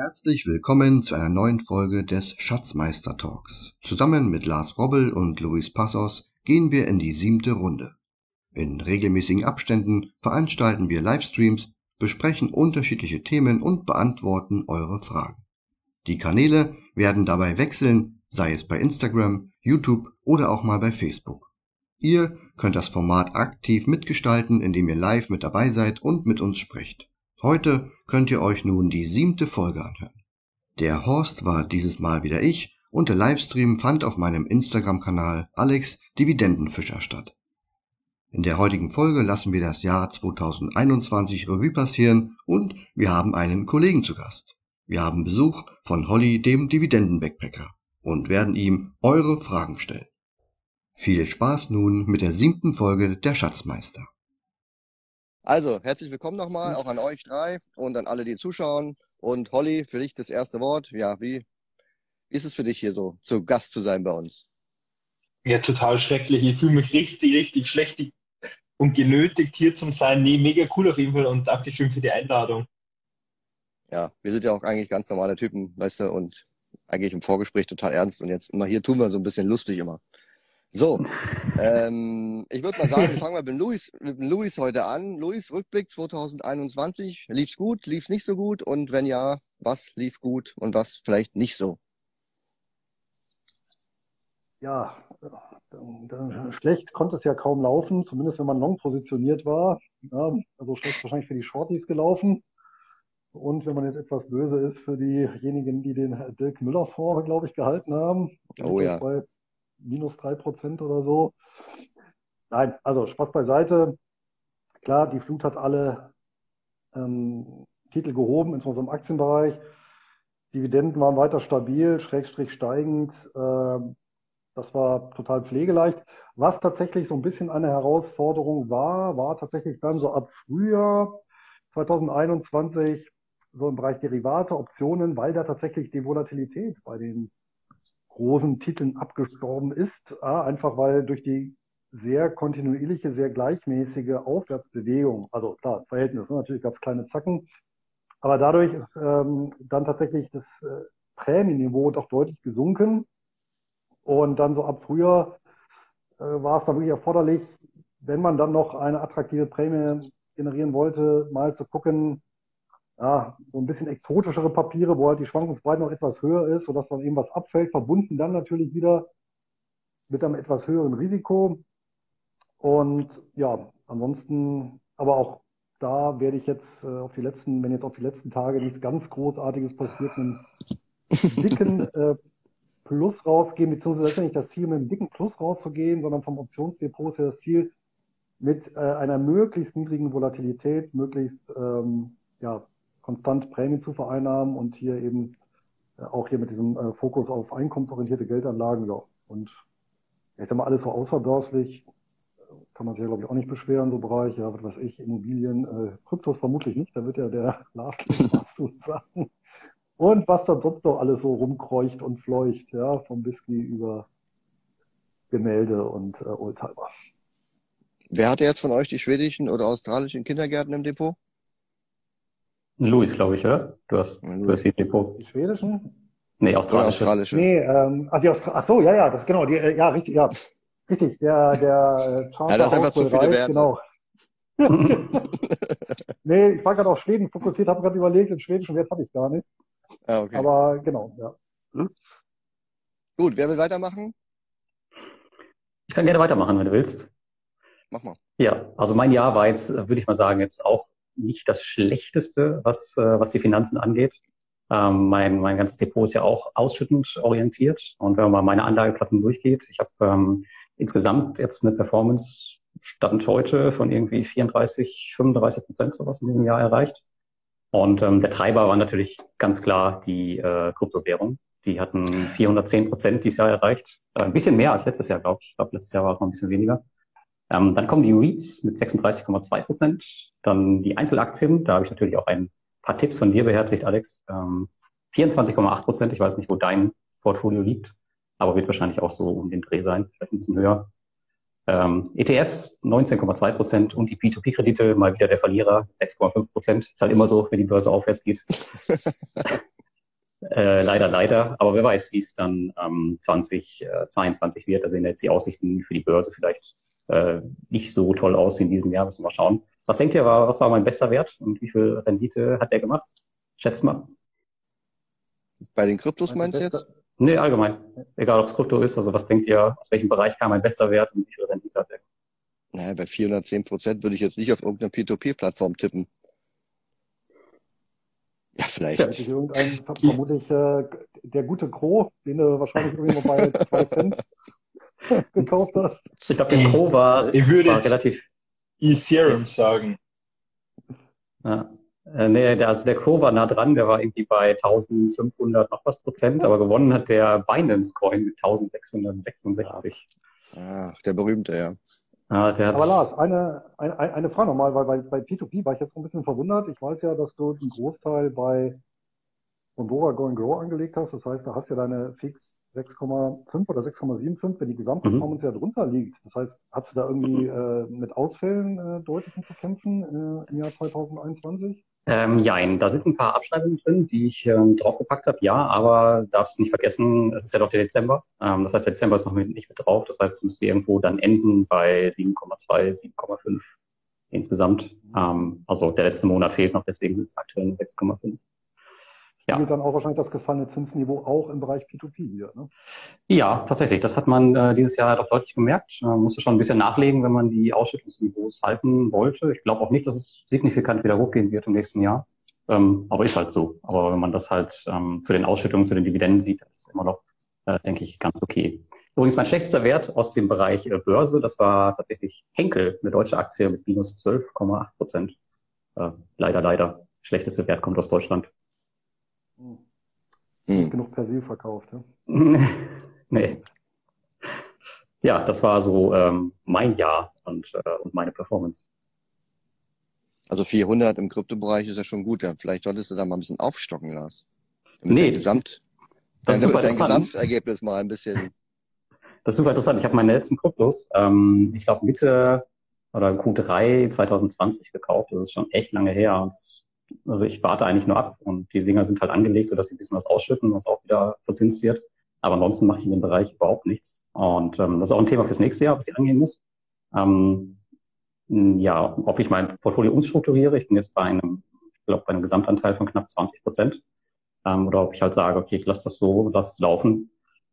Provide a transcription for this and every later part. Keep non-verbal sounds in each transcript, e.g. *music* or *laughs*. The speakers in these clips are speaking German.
Herzlich willkommen zu einer neuen Folge des Schatzmeister Talks. Zusammen mit Lars Robbel und Luis Passos gehen wir in die siebte Runde. In regelmäßigen Abständen veranstalten wir Livestreams, besprechen unterschiedliche Themen und beantworten eure Fragen. Die Kanäle werden dabei wechseln, sei es bei Instagram, YouTube oder auch mal bei Facebook. Ihr könnt das Format aktiv mitgestalten, indem ihr live mit dabei seid und mit uns sprecht. Heute könnt ihr euch nun die siebte Folge anhören. Der Horst war dieses Mal wieder ich und der Livestream fand auf meinem Instagram-Kanal Alex Dividendenfischer statt. In der heutigen Folge lassen wir das Jahr 2021 Revue passieren und wir haben einen Kollegen zu Gast. Wir haben Besuch von Holly, dem Dividenden-Backpacker, und werden ihm eure Fragen stellen. Viel Spaß nun mit der siebten Folge der Schatzmeister. Also, herzlich willkommen nochmal, auch an euch drei und an alle, die zuschauen. Und Holly, für dich das erste Wort. Ja, wie, wie ist es für dich hier so, zu Gast zu sein bei uns? Ja, total schrecklich. Ich fühle mich richtig, richtig schlecht und genötigt, hier zu sein. Nee, mega cool auf jeden Fall und Dankeschön für die Einladung. Ja, wir sind ja auch eigentlich ganz normale Typen, weißt du, und eigentlich im Vorgespräch total ernst und jetzt immer hier tun wir so ein bisschen lustig immer. So, ähm, ich würde mal sagen, wir fangen mal mit Luis, mit Luis heute an. Luis, Rückblick 2021. Lief's gut, lief's nicht so gut? Und wenn ja, was lief gut und was vielleicht nicht so? Ja, schlecht konnte es ja kaum laufen, zumindest wenn man long positioniert war. Ja, also schlecht wahrscheinlich für die Shorties gelaufen. Und wenn man jetzt etwas böse ist für diejenigen, die den Dirk Müller-Fonds, glaube ich, gehalten haben. Oh ja. Bei minus drei Prozent oder so. Nein, also Spaß beiseite. Klar, die Flut hat alle ähm, Titel gehoben, insbesondere im Aktienbereich. Dividenden waren weiter stabil, schrägstrich steigend. Äh, das war total pflegeleicht. Was tatsächlich so ein bisschen eine Herausforderung war, war tatsächlich dann so ab Frühjahr 2021 so im Bereich Derivate, Optionen, weil da tatsächlich die Volatilität bei den großen Titeln abgestorben ist. Einfach weil durch die sehr kontinuierliche, sehr gleichmäßige Aufwärtsbewegung, also klar, Verhältnis, natürlich gab es kleine Zacken, aber dadurch ist ähm, dann tatsächlich das äh, Prämienniveau doch deutlich gesunken. Und dann so ab Frühjahr äh, war es dann wirklich erforderlich, wenn man dann noch eine attraktive Prämie generieren wollte, mal zu gucken, ja, so ein bisschen exotischere Papiere, wo halt die Schwankungsbreite noch etwas höher ist, sodass dann eben was abfällt, verbunden dann natürlich wieder mit einem etwas höheren Risiko. Und ja, ansonsten, aber auch da werde ich jetzt äh, auf die letzten, wenn jetzt auf die letzten Tage nichts ganz Großartiges passiert, einen dicken *laughs* äh, Plus rausgehen, beziehungsweise das ist ja nicht das Ziel, mit einem dicken Plus rauszugehen, sondern vom Optionsdepot ist ja das Ziel, mit äh, einer möglichst niedrigen Volatilität, möglichst ähm, ja, konstant Prämien zu vereinnahmen und hier eben äh, auch hier mit diesem äh, Fokus auf einkommensorientierte Geldanlagen. Ja. Und ich sag mal, alles so außerbörslich äh, kann man sich ja, glaube ich, auch nicht beschweren, so Bereich, ja, was weiß ich, Immobilien, äh, Kryptos vermutlich nicht, da wird ja der *laughs* Lars was zu sagen. Und was dann sonst noch alles so rumkreucht und fleucht, ja, vom Whisky über Gemälde und äh, Oldtimer. Wer hatte jetzt von euch die schwedischen oder australischen Kindergärten im Depot? Luis, glaube ich, oder? Du hast, ja, du hast die Depot. Die schwedischen? Nee, australische. australische. Nee, ähm, ach, die Austra ach so, ja, ja, das genau, die, äh, ja, richtig, ja. Richtig, der, der Charter Ja, das ist einfach zu viele Werte. Genau. *laughs* *laughs* nee, ich war gerade auf Schweden fokussiert, habe gerade überlegt, den schwedischen Wert habe ich gar nicht. Ah, okay. Aber genau, ja. Hm? Gut, wer will weitermachen? Ich kann gerne weitermachen, wenn du willst. Mach mal. Ja, also mein Jahr war jetzt, würde ich mal sagen, jetzt auch nicht das Schlechteste, was, äh, was die Finanzen angeht. Ähm, mein, mein ganzes Depot ist ja auch ausschüttungsorientiert. Und wenn man mal meine Anlageklassen durchgeht, ich habe ähm, insgesamt jetzt eine Performance Stand heute von irgendwie 34, 35 Prozent sowas in diesem Jahr erreicht. Und ähm, der Treiber war natürlich ganz klar die äh, Kryptowährung. Die hatten 410 Prozent dieses Jahr erreicht. Äh, ein bisschen mehr als letztes Jahr, glaube ich. Ich glaube, letztes Jahr war es noch ein bisschen weniger. Ähm, dann kommen die REITs mit 36,2 Prozent. Dann die Einzelaktien. Da habe ich natürlich auch ein paar Tipps von dir beherzigt, Alex. Ähm, 24,8 Prozent. Ich weiß nicht, wo dein Portfolio liegt, aber wird wahrscheinlich auch so um den Dreh sein, vielleicht ein bisschen höher. Ähm, ETFs 19,2 Prozent und die P2P-Kredite mal wieder der Verlierer 6,5 Prozent. Ist halt immer so, wenn die Börse aufwärts geht. *laughs* Äh, leider, leider. Aber wer weiß, wie es dann ähm, 2022 wird. Da sehen jetzt die Aussichten für die Börse vielleicht äh, nicht so toll aus wie in diesem Jahr. Müssen wir mal schauen. Was denkt ihr, war, was war mein bester Wert und wie viel Rendite hat der gemacht? Schätzt mal. Bei den Kryptos meinst du jetzt? Nee, allgemein. Egal, ob es Krypto ist. Also was denkt ihr, aus welchem Bereich kam mein bester Wert und wie viel Rendite hat der? Naja, bei 410 Prozent würde ich jetzt nicht auf irgendeiner P2P-Plattform tippen. Ja, vielleicht. Ja, ich irgendein, vermutlich äh, der gute Gro, den du wahrscheinlich irgendwo bei 2 Cent *laughs* *laughs* gekauft hast. Ich glaube, der Pro war, Ich würde war relativ. Ethereum sagen. Ja. Äh, nee, der, also der Crow war nah dran, der war irgendwie bei 1500 noch was Prozent, aber gewonnen hat der Binance Coin mit 1666. Ach, der berühmte, ja. Ja, der hat, Aber Lars, eine, eine, eine Frage nochmal, weil bei, bei P2P war ich jetzt ein bisschen verwundert. Ich weiß ja, dass du einen Großteil bei und Nova Go and Grow angelegt hast, das heißt, da hast ja deine fix 6,5 oder 6,75, wenn die Gesamtperformance mhm. ja drunter liegt. Das heißt, hast du da irgendwie äh, mit Ausfällen äh, deutlichen zu kämpfen äh, im Jahr 2021? Ähm, ja, da sind ein paar Abschreibungen drin, die ich ähm, draufgepackt habe, ja, aber darfst nicht vergessen, es ist ja doch der Dezember. Ähm, das heißt, der Dezember ist noch mit, nicht mit drauf. Das heißt, es müsste irgendwo dann enden bei 7,2, 7,5 insgesamt. Ähm, also der letzte Monat fehlt noch, deswegen sind es aktuell 6,5 spiegelt ja. dann auch wahrscheinlich das gefallene Zinsniveau auch im Bereich P2P wieder. Ne? Ja, tatsächlich. Das hat man äh, dieses Jahr doch deutlich gemerkt. Man musste schon ein bisschen nachlegen, wenn man die Ausschüttungsniveaus halten wollte. Ich glaube auch nicht, dass es signifikant wieder hochgehen wird im nächsten Jahr. Ähm, aber ist halt so. Aber wenn man das halt ähm, zu den Ausschüttungen, zu den Dividenden sieht, ist es immer noch, äh, denke ich, ganz okay. Übrigens mein schlechtester Wert aus dem Bereich äh, Börse, das war tatsächlich Henkel, eine deutsche Aktie mit minus 12,8 Prozent. Äh, leider, leider. Schlechteste Wert kommt aus Deutschland. Hm. Genug Persil verkauft. Ja? *laughs* nee. Ja, das war so ähm, mein Jahr und, äh, und meine Performance. Also 400 im Kryptobereich ist ja schon gut. Ja, vielleicht solltest du da mal ein bisschen aufstocken, Lars. Damit Nee, dein Gesamt, das ist dein, super dein. Gesamtergebnis mal ein bisschen. *laughs* Das ist super interessant. Ich habe meine letzten Kryptos, ähm, ich glaube Mitte oder Q3 2020 gekauft. Das ist schon echt lange her. Und das, also ich warte eigentlich nur ab und die Dinger sind halt angelegt, sodass sie ein bisschen was ausschütten, was auch wieder verzinst wird. Aber ansonsten mache ich in dem Bereich überhaupt nichts. Und ähm, das ist auch ein Thema fürs nächste Jahr, was ich angehen muss. Ähm, ja, ob ich mein Portfolio umstrukturiere. Ich bin jetzt bei einem, ich glaube, bei einem Gesamtanteil von knapp 20 Prozent. Ähm, oder ob ich halt sage, okay, ich lasse das so, lasse es laufen.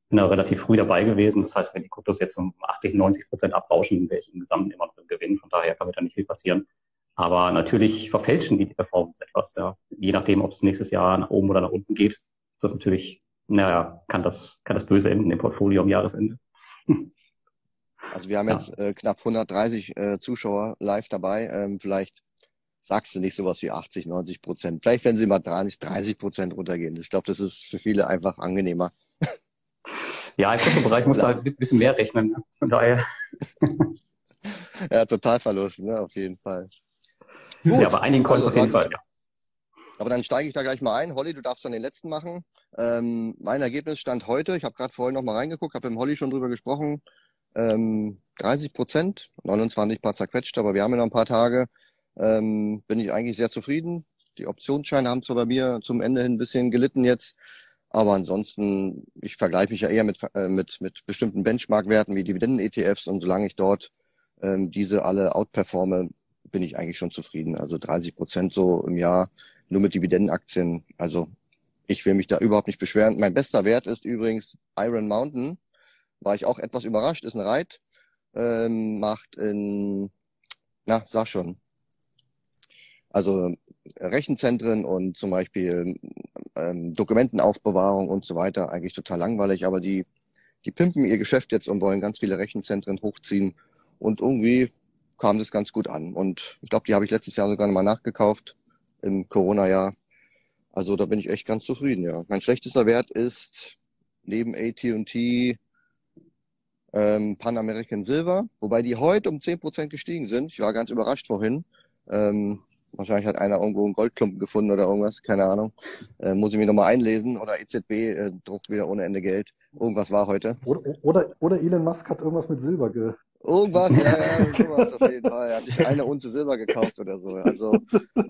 Bin da relativ früh dabei gewesen. Das heißt, wenn die Kryptos jetzt um 80, 90 Prozent abrauschen, wäre ich im Gesamten immer noch im Gewinn. Von daher kann mir da nicht viel passieren. Aber natürlich verfälschen die Performance etwas. Ja. Je nachdem, ob es nächstes Jahr nach oben oder nach unten geht, ist das natürlich, naja, kann das, kann das böse enden im Portfolio am Jahresende. *laughs* Also wir haben Ja. jetzt äh, knapp 130 äh, Zuschauer live dabei. Ähm, vielleicht sagst du nicht sowas wie 80, 90 Prozent. Vielleicht, wenn sie mal 30, 30 Prozent runtergehen. Ich glaube, das ist für viele einfach angenehmer. *laughs* Ja, im Kryptobereich musst du halt ein bisschen mehr rechnen. ne? Von daher, *laughs* Ja, Totalverlust, ne, auf jeden Fall. Ja, bei einigen Coins Also auf jeden Fall, ja. Aber dann steige ich da gleich mal ein. Holly, du darfst dann den letzten machen. Ähm, mein Ergebnis stand heute, ich habe gerade vorhin noch mal reingeguckt, habe mit dem Holly schon drüber gesprochen, ähm, 30 Prozent, 29 paar zerquetscht, aber wir haben ja noch ein paar Tage. Ähm, bin ich eigentlich sehr zufrieden. Die Optionsscheine haben zwar bei mir zum Ende hin ein bisschen gelitten jetzt, aber ansonsten, ich vergleiche mich ja eher mit, äh, mit, mit bestimmten Benchmark-Werten wie Dividenden-ETFs und solange ich dort ähm, diese alle outperforme, bin ich eigentlich schon zufrieden. Also 30 Prozent so im Jahr nur mit Dividendenaktien. Also ich will mich da überhaupt nicht beschweren. Mein bester Wert ist übrigens Iron Mountain. War ich auch etwas überrascht, ist ein Reit. Ähm, macht in, na, sag schon. Also Rechenzentren und zum Beispiel ähm, Dokumentenaufbewahrung und so weiter eigentlich total langweilig, aber die, die pimpen ihr Geschäft jetzt und wollen ganz viele Rechenzentren hochziehen und irgendwie kam das ganz gut an. Und ich glaube, die habe ich letztes Jahr sogar nochmal nachgekauft im Corona-Jahr. Also da bin ich echt ganz zufrieden, ja. Mein schlechtester Wert ist neben AT&T ähm, Pan American Silver, wobei die heute um 10% gestiegen sind. Ich war ganz überrascht vorhin. Ähm, wahrscheinlich hat einer irgendwo einen Goldklumpen gefunden oder irgendwas, keine Ahnung. Äh, muss ich mir nochmal einlesen. Oder EZB äh, druckt wieder ohne Ende Geld. Irgendwas war heute. Oder, oder, oder Elon Musk hat irgendwas mit Silber ge Irgendwas, ja, ja, *laughs* sowas auf jeden Fall. Er hat sich eine Unze Silber gekauft oder so. Also,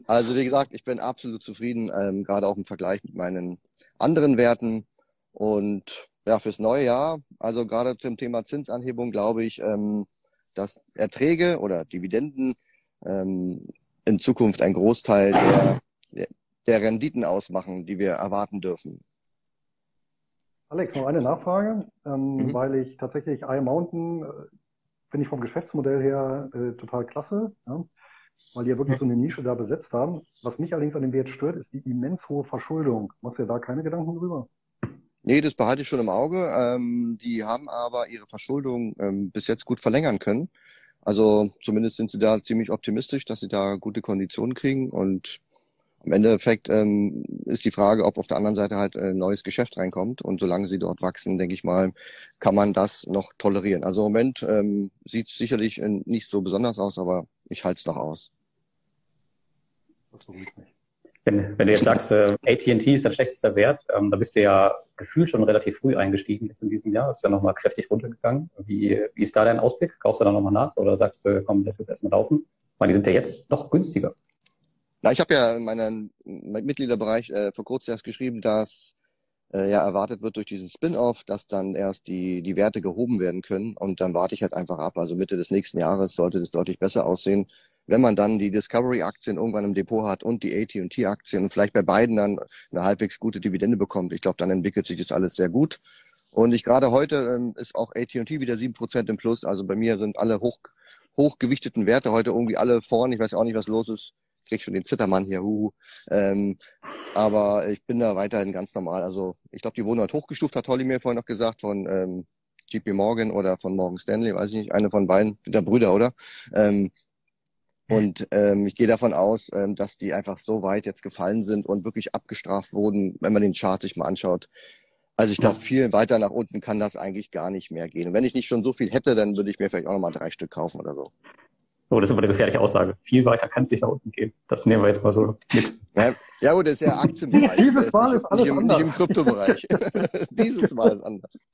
also wie gesagt, ich bin absolut zufrieden, ähm, gerade auch im Vergleich mit meinen anderen Werten. Und ja, fürs neue Jahr, also gerade zum Thema Zinsanhebung, glaube ich, ähm, dass Erträge oder Dividenden ähm, in Zukunft ein Großteil der, der Renditen ausmachen, die wir erwarten dürfen. Alex, noch eine Nachfrage, ähm, mhm. weil ich tatsächlich Eye Mountain äh, finde ich vom Geschäftsmodell her äh, total klasse, ja? weil die ja wirklich so eine Nische da besetzt haben. Was mich allerdings an dem Wert stört, ist die immens hohe Verschuldung. Machst du dir da keine Gedanken drüber? Nee, das behalte ich schon im Auge. Ähm, die haben aber ihre Verschuldung ähm, bis jetzt gut verlängern können. Also zumindest sind sie da ziemlich optimistisch, dass sie da gute Konditionen kriegen und im Endeffekt ähm, ist die Frage, ob auf der anderen Seite halt ein äh, neues Geschäft reinkommt. Und solange sie dort wachsen, denke ich mal, kann man das noch tolerieren. Also im Moment ähm, sieht es sicherlich äh, nicht so besonders aus, aber ich halte es noch aus. Wenn, wenn du jetzt sagst, äh, AT&T ist dein schlechtester Wert, ähm, da bist du ja gefühlt schon relativ früh eingestiegen jetzt in diesem Jahr. Ist ja nochmal kräftig runtergegangen. Wie, wie ist da dein Ausblick? Kaufst du da nochmal nach oder sagst du, komm, lass jetzt erstmal laufen? Weil die sind ja jetzt noch günstiger. Na, ich habe ja in meinem Mitgliederbereich äh, vor kurzem erst geschrieben, dass äh, ja erwartet wird durch diesen Spin-off, dass dann erst die, die Werte gehoben werden können. Und dann warte ich halt einfach ab. Also Mitte des nächsten Jahres sollte das deutlich besser aussehen. Wenn man dann die Discovery-Aktien irgendwann im Depot hat und die AT&T-Aktien und vielleicht bei beiden dann eine halbwegs gute Dividende bekommt, ich glaube, dann entwickelt sich das alles sehr gut. Und ich gerade heute ähm, ist auch AT&T wieder sieben Prozent im Plus. Also bei mir sind alle hoch, hochgewichteten Werte heute irgendwie alle vorn. Ich weiß auch nicht, was los ist krieg schon den Zittermann hier, huhu. Ähm, aber ich bin da weiterhin ganz normal. Also ich glaube, die wurden halt hochgestuft, hat Holly mir vorhin noch gesagt, von ähm, JP Morgan oder von Morgan Stanley, weiß ich nicht, eine von beiden, der Brüder, oder? Ähm, und ähm, ich gehe davon aus, ähm, dass die einfach so weit jetzt gefallen sind und wirklich abgestraft wurden, wenn man den Chart sich mal anschaut. Also ich glaube, viel weiter nach unten kann das eigentlich gar nicht mehr gehen. Und wenn ich nicht schon so viel hätte, dann würde ich mir vielleicht auch nochmal drei Stück kaufen oder so. Oh, das ist aber eine gefährliche Aussage. Viel weiter kann es nicht nach unten gehen. Das nehmen wir jetzt mal so mit. Ja, ja gut, das ist ja *laughs* Aktienbereich. Dieses Mal ist alles nicht, im, anders. nicht im Kryptobereich. *laughs* *laughs* Dieses Mal ist anders.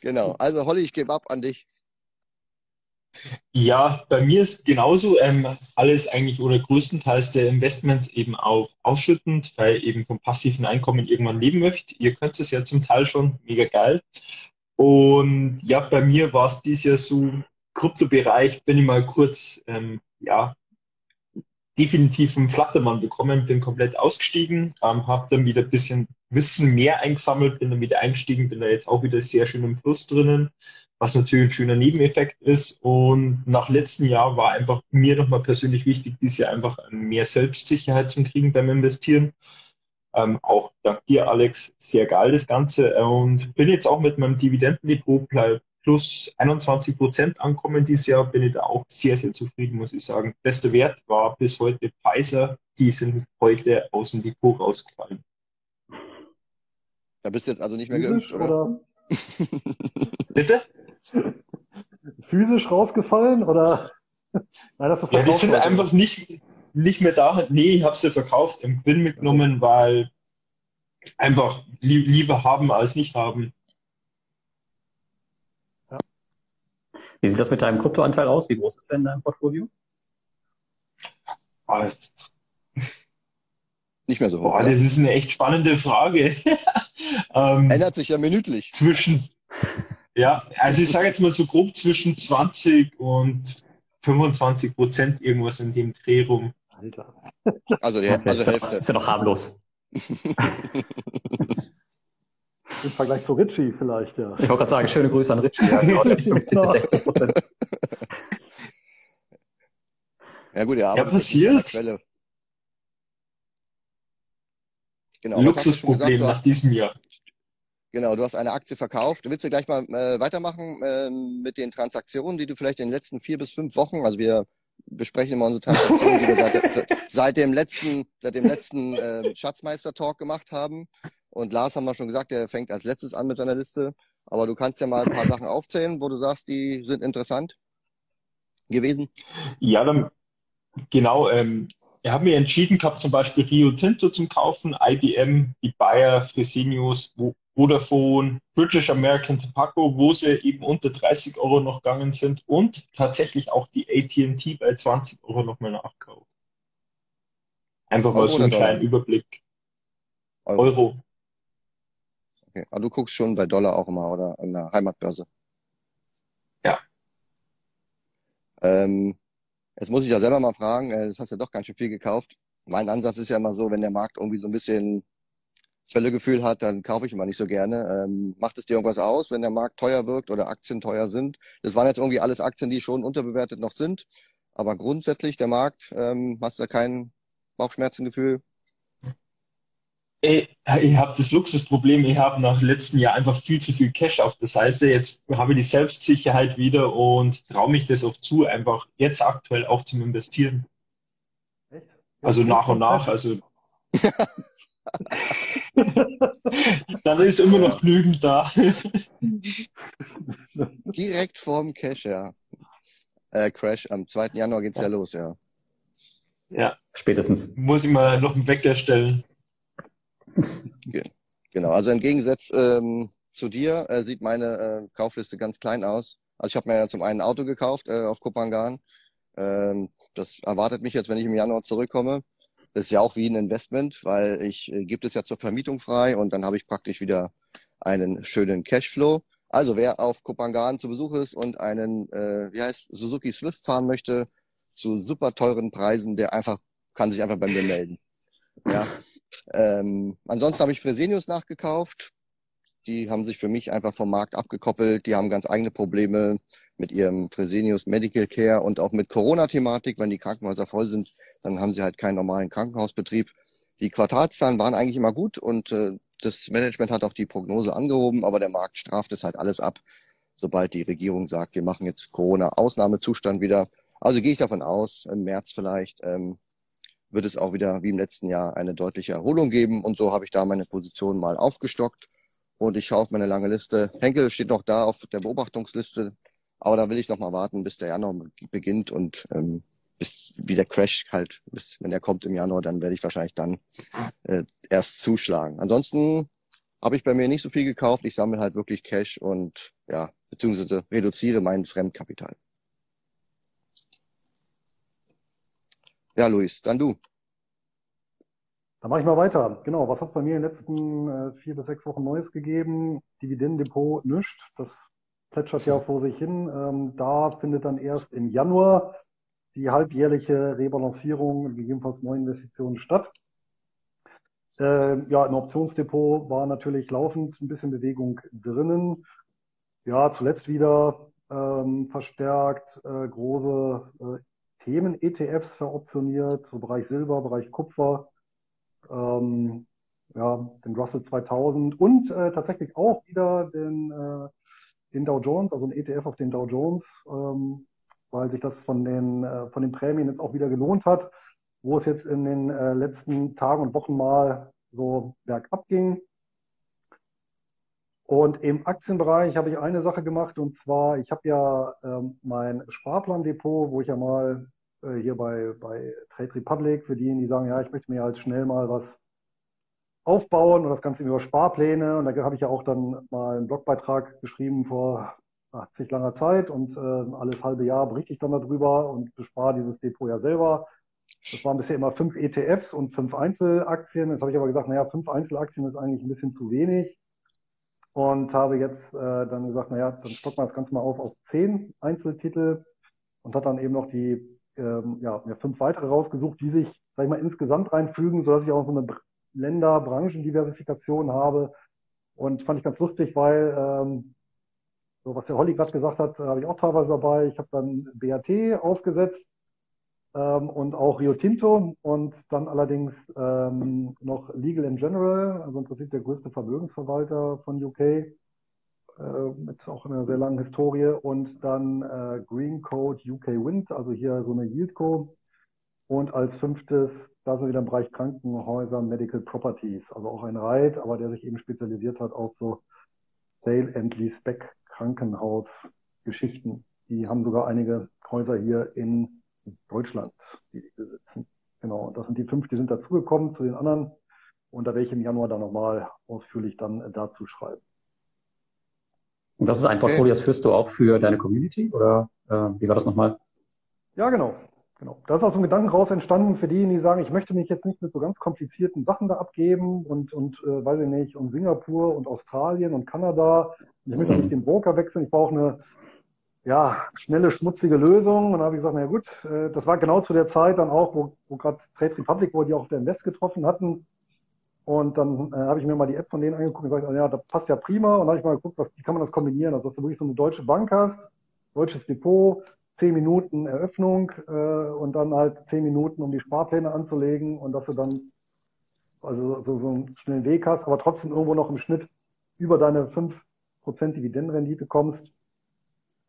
Genau. Also Holly, ich gebe ab an dich. Ja, bei mir ist genauso ähm, alles eigentlich oder größtenteils der Investment eben auf ausschüttend, weil eben vom passiven Einkommen irgendwann leben möchte. Ihr könnt es ja zum Teil schon, mega geil. Und ja, bei mir war es dieses Jahr so, Kryptobereich bin ich mal kurz, ähm, ja, definitiv einen Flattermann bekommen, bin komplett ausgestiegen, ähm, habe dann wieder ein bisschen Wissen mehr eingesammelt, bin dann wieder eingestiegen, bin da jetzt auch wieder sehr schön im Plus drinnen, was natürlich ein schöner Nebeneffekt ist. Und nach letztem Jahr war einfach mir nochmal persönlich wichtig, dieses Jahr einfach mehr Selbstsicherheit zu kriegen beim Investieren. Ähm, auch dank dir, Alex, sehr geil das Ganze. Und bin jetzt auch mit meinem Dividendendepot plus 21 Prozent ankommen dieses Jahr, bin ich da auch sehr, sehr zufrieden, muss ich sagen. Bester Wert war bis heute Pfizer. Die sind heute aus dem Depot rausgefallen. Da bist du jetzt also nicht mehr Physisch, geimpft, oder? oder? *laughs* Bitte? Physisch rausgefallen oder? Nein, hast du ja, die sind oder? einfach nicht, nicht mehr da. Nee, ich habe sie verkauft, im Gewinn mitgenommen, weil einfach lieber haben als nicht haben. Wie sieht das mit deinem Kryptoanteil aus? Wie groß ist denn dein Portfolio? Oh, nicht mehr so hoch. Boah, das ist eine echt spannende Frage. *laughs* ähm, Ändert sich ja minütlich. Zwischen, *laughs* ja, also ich sage jetzt mal so grob zwischen 20 und 25 Prozent irgendwas in dem Dreh rum. Alter. Also, die, also Hälfte. Ist ja noch harmlos. *laughs* Im Vergleich zu Ritchie vielleicht, ja. Ich wollte gerade sagen, schöne Grüße an Ritchie. Ja, genau, 50 bis *laughs* 60 Prozent. Ja gut, ja, aber ja, passiert. Quelle. Genau, Luxusproblem nach diesem Jahr. Genau, du hast eine Aktie verkauft. Du willst du gleich mal äh, weitermachen äh, mit den Transaktionen, die du vielleicht in den letzten vier bis fünf Wochen, also wir besprechen immer unsere Transaktionen, die wir seit, seit dem letzten, seit dem letzten äh, Schatzmeister-Talk gemacht haben. Und Lars haben wir schon gesagt, der fängt als letztes an mit seiner Liste. Aber du kannst ja mal ein paar *laughs* Sachen aufzählen, wo du sagst, die sind interessant gewesen. Ja, dann genau. Ähm, ich habe mir entschieden gehabt, zum Beispiel Rio Tinto zum Kaufen, IBM, die Bayer, Fresenius, Vodafone, British American Tobacco, wo sie eben unter 30 Euro noch gegangen sind und tatsächlich auch die AT&T bei 20 Euro nochmal nachkauft. Einfach mal Euro so einen Dollar? kleinen Überblick. Euro. Euro. Okay. Aber du guckst schon bei Dollar auch immer oder an der Heimatbörse. Ja. Ähm, jetzt muss ich ja selber mal fragen, äh, das hast du ja doch ganz schön viel gekauft. Mein Ansatz ist ja immer so, wenn der Markt irgendwie so ein bisschen Völlegefühl hat, dann kaufe ich immer nicht so gerne. Ähm, macht es dir irgendwas aus, wenn der Markt teuer wirkt oder Aktien teuer sind? Das waren jetzt irgendwie alles Aktien, die schon unterbewertet noch sind. Aber grundsätzlich der Markt, ähm, hast du da kein Bauchschmerzengefühl? Ich, ich habe das Luxusproblem, ich habe nach letzten Jahr einfach viel zu viel Cash auf der Seite. Jetzt habe ich die Selbstsicherheit wieder und traue mich das auch zu, einfach jetzt aktuell auch zum Investieren. Echt? Also nach und nach. Also *laughs* dann ist immer noch genügend da. *laughs* Direkt vorm Cash, ja. Äh, Crash, am 2. Januar geht's ja los, ja. Ja, Spätestens. muss ich mal noch einen Wecker stellen. Genau, also im Gegensatz ähm, zu dir äh, sieht meine äh, Kaufliste ganz klein aus. Also ich habe mir ja zum einen ein Auto gekauft äh, auf Kopangan. Ähm, das erwartet mich jetzt, wenn ich im Januar zurückkomme. Das ist ja auch wie ein Investment, weil ich äh, gibt es ja zur Vermietung frei und dann habe ich praktisch wieder einen schönen Cashflow. Also wer auf Kopangan zu Besuch ist und einen, äh, wie heißt, Suzuki Swift fahren möchte, zu super teuren Preisen, der einfach, kann sich einfach bei mir melden. Ja. Ähm, ansonsten habe ich Fresenius nachgekauft. Die haben sich für mich einfach vom Markt abgekoppelt. Die haben ganz eigene Probleme mit ihrem Fresenius Medical Care und auch mit Corona-Thematik. Wenn die Krankenhäuser voll sind, dann haben sie halt keinen normalen Krankenhausbetrieb. Die Quartalszahlen waren eigentlich immer gut und äh, das Management hat auch die Prognose angehoben, aber der Markt straft es halt alles ab, sobald die Regierung sagt, wir machen jetzt Corona-Ausnahmezustand wieder. Also gehe ich davon aus, im März vielleicht ähm, wird es auch wieder wie im letzten Jahr eine deutliche Erholung geben. Und so habe ich da meine Position mal aufgestockt. Und ich schaue auf meine lange Liste. Henkel steht noch da auf der Beobachtungsliste. Aber da will ich noch mal warten, bis der Januar beginnt und ähm, bis wie der Crash halt, bis, wenn der kommt im Januar, dann werde ich wahrscheinlich dann äh, erst zuschlagen. Ansonsten habe ich bei mir nicht so viel gekauft. Ich sammle halt wirklich Cash und ja, beziehungsweise reduziere mein Fremdkapital. Ja, Luis, dann du. Dann mache ich mal weiter. Genau, was hat es bei mir in den letzten äh, vier bis sechs Wochen Neues gegeben? Dividendendepot nischt. Das plätschert ja vor sich hin. Ähm, da findet dann erst im Januar die halbjährliche Rebalancierung, gegebenenfalls Neuinvestitionen statt. Äh, ja, im Optionsdepot war natürlich laufend ein bisschen Bewegung drinnen. Ja, zuletzt wieder ähm, verstärkt äh, große äh, Themen-ETFs veroptioniert, so Bereich Silber, Bereich Kupfer, ähm, ja, den Russell 2000 und äh, tatsächlich auch wieder den, äh, den Dow Jones, also ein ETF auf den Dow Jones, ähm, weil sich das von den, äh, von den Prämien jetzt auch wieder gelohnt hat, wo es jetzt in den äh, letzten Tagen und Wochen mal so bergab ging. Und im Aktienbereich habe ich eine Sache gemacht und zwar, ich habe ja ähm, mein Sparplandepot, wo ich ja mal äh, hier bei, bei Trade Republic, für diejenigen, die sagen, ja, ich möchte mir halt schnell mal was aufbauen und das Ganze über Sparpläne. Und da habe ich ja auch dann mal einen Blogbeitrag geschrieben vor 80 langer Zeit und äh, alles halbe Jahr berichte ich dann darüber und bespare dieses Depot ja selber. Das waren bisher immer fünf ETFs und fünf Einzelaktien. Jetzt habe ich aber gesagt, naja, fünf Einzelaktien ist eigentlich ein bisschen zu wenig und habe jetzt äh, dann gesagt, naja, dann stocken wir das Ganze mal auf auf zehn Einzeltitel und hat dann eben noch die ähm, ja, fünf weitere rausgesucht, die sich, sag ich mal, insgesamt reinfügen, sodass ich auch so eine Länder-Branchendiversifikation habe. Und fand ich ganz lustig, weil ähm, so was der Holly gerade gesagt hat, habe ich auch teilweise dabei. Ich habe dann BAT aufgesetzt ähm, und auch Rio Tinto und dann allerdings ähm, noch Legal in General, also im Prinzip der größte Vermögensverwalter von UK, äh, mit auch einer sehr langen Historie und dann äh, Green Code UK Wind, also hier so eine Yieldco und als fünftes, da sind wir wieder im Bereich Krankenhäuser, Medical Properties, also auch ein Reit, aber der sich eben spezialisiert hat auf so Sale and Lease Back Krankenhausgeschichten. Die haben sogar einige Häuser hier in Deutschland, die die besitzen. Genau, das sind die fünf, die sind dazugekommen zu den anderen Und da werde ich im Januar dann nochmal ausführlich dann äh, dazu schreiben. Und das ist ein Portfolio, das führst du auch für deine Community oder äh, wie war das nochmal? Ja, genau. Genau. Da ist auch so ein Gedanken raus entstanden für diejenigen, die sagen, ich möchte mich jetzt nicht mit so ganz komplizierten Sachen da abgeben und, und äh, weiß ich nicht, und Singapur und Australien und Kanada. Ich möchte Mhm. nicht den Broker wechseln, ich brauche eine ja, schnelle, schmutzige Lösung. Und dann habe ich gesagt, na gut, äh, das war genau zu der Zeit dann auch, wo, wo gerade Trade Republic, wo die auch der Invest getroffen hatten. Und dann äh, habe ich mir mal die App von denen angeguckt und gesagt, ja, das passt ja prima. Und dann habe ich mal geguckt, was, wie kann man das kombinieren? Also, dass du wirklich so eine deutsche Bank hast, deutsches Depot, zehn Minuten Eröffnung äh, und dann halt zehn Minuten, um die Sparpläne anzulegen und dass du dann also so, so einen schnellen Weg hast, aber trotzdem irgendwo noch im Schnitt über deine 5% Dividendenrendite kommst.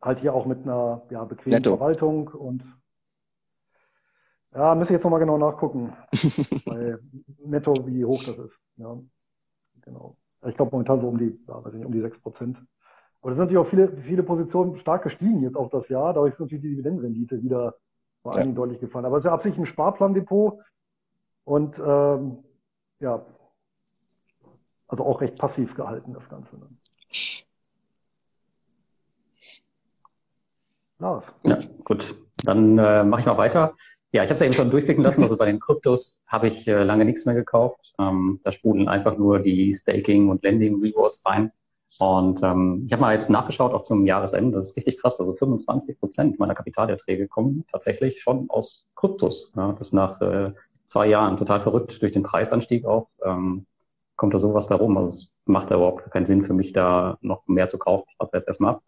Halt hier auch mit einer ja, bequemen Netto. Verwaltung und ja, müssen jetzt nochmal genau nachgucken, *laughs* weil netto, wie hoch das ist. Ja, genau. Ich glaube momentan so um die, ja, weiß ich nicht, um die 6%. Aber das sind natürlich auch viele, viele Positionen stark gestiegen jetzt auch das Jahr. Dadurch ist natürlich die Dividendenrendite wieder vor allen Ja. Dingen deutlich gefallen. Aber es ist ja absichtlich ein Sparplandepot und ähm, ja, also auch recht passiv gehalten, das Ganze. Ja, gut. Dann äh, mache ich mal weiter. Ja, ich habe es ja eben schon durchblicken lassen. Also bei den Kryptos habe ich äh, lange nichts mehr gekauft. Ähm, da sprudeln einfach nur die Staking und Lending Rewards rein. Und ähm, ich habe mal jetzt nachgeschaut, auch zum Jahresende. Das ist richtig krass. Also 25 Prozent meiner Kapitalerträge kommen tatsächlich schon aus Kryptos. Ja, das nach äh, zwei Jahren total verrückt durch den Preisanstieg auch. Ähm, kommt da sowas bei rum. Also es macht da überhaupt keinen Sinn für mich, da noch mehr zu kaufen. Ich warte jetzt erstmal ab.